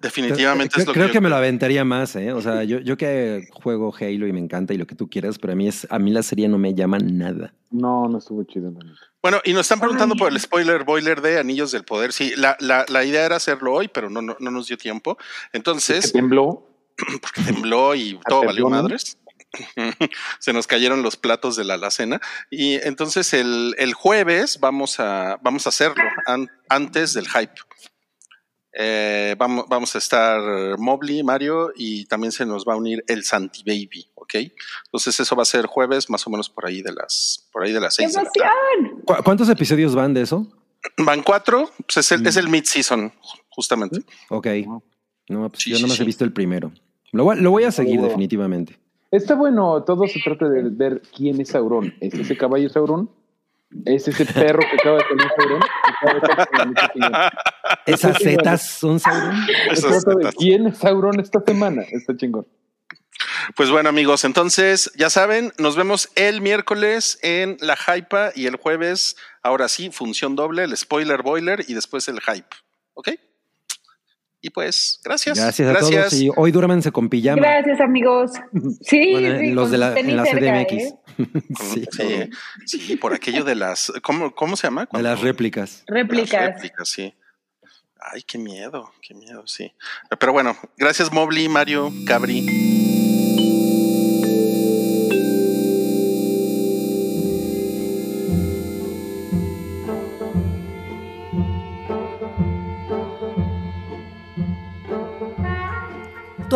Definitivamente creo, es lo creo que, que, yo me lo aventaría más, ¿eh? O sea, yo, yo que juego Halo y me encanta y lo que tú quieras, pero a mí es a mí la serie no me llama nada. No, no estuvo chido. neta. Bueno, y nos están preguntando Ay. por el spoiler boiler de Anillos del Poder. Sí, la, la, la idea era hacerlo hoy, pero no, no, no nos dio tiempo. Que Entonces, tembló. porque tembló y todo valió madres. Se nos cayeron los platos de la alacena. Y entonces el, el jueves vamos a, vamos a hacerlo an- antes del hype. Eh, vamos, vamos a estar Mobley, Mario, y también se nos va a unir el Santi Baby, ¿ok? Entonces eso va a ser jueves, más o menos por ahí de las, por ahí de las ¡Qué seis. de la tarde. emoción! ¿Cu- ¿Cuántos episodios van de eso? Van cuatro, pues es el, Mm. es el mid-season, justamente. Ok. No, pues Sí, yo sí, nomás sí. he visto el primero. Lo, voy- lo voy a seguir Oh. definitivamente. Está bueno, todo se trata de ver quién es Sauron. ¿Es ese caballo Sauron? ¿Es ese perro que acaba de salir Sauron? ¿Esas zetas son Sauron? Esas trata de quién es Sauron esta semana. Está chingón. Pues bueno, amigos, entonces ya saben, nos vemos el miércoles en la Hypa y el jueves, ahora sí, función doble, el spoiler boiler y después el hype. ¿Ok? Y pues, gracias. Gracias a todos. Y hoy duérmanse con pijama. Gracias, amigos. Sí, Bueno, sí, los de la, en la cerca, CDMX. ¿eh? sí, Sí, sí, por aquello de las, ¿cómo, cómo se llama? de las réplicas. Las Réplicas. réplicas, sí. Ay, qué miedo, qué miedo, sí. Pero bueno, gracias Mobley, Mario, Cabri.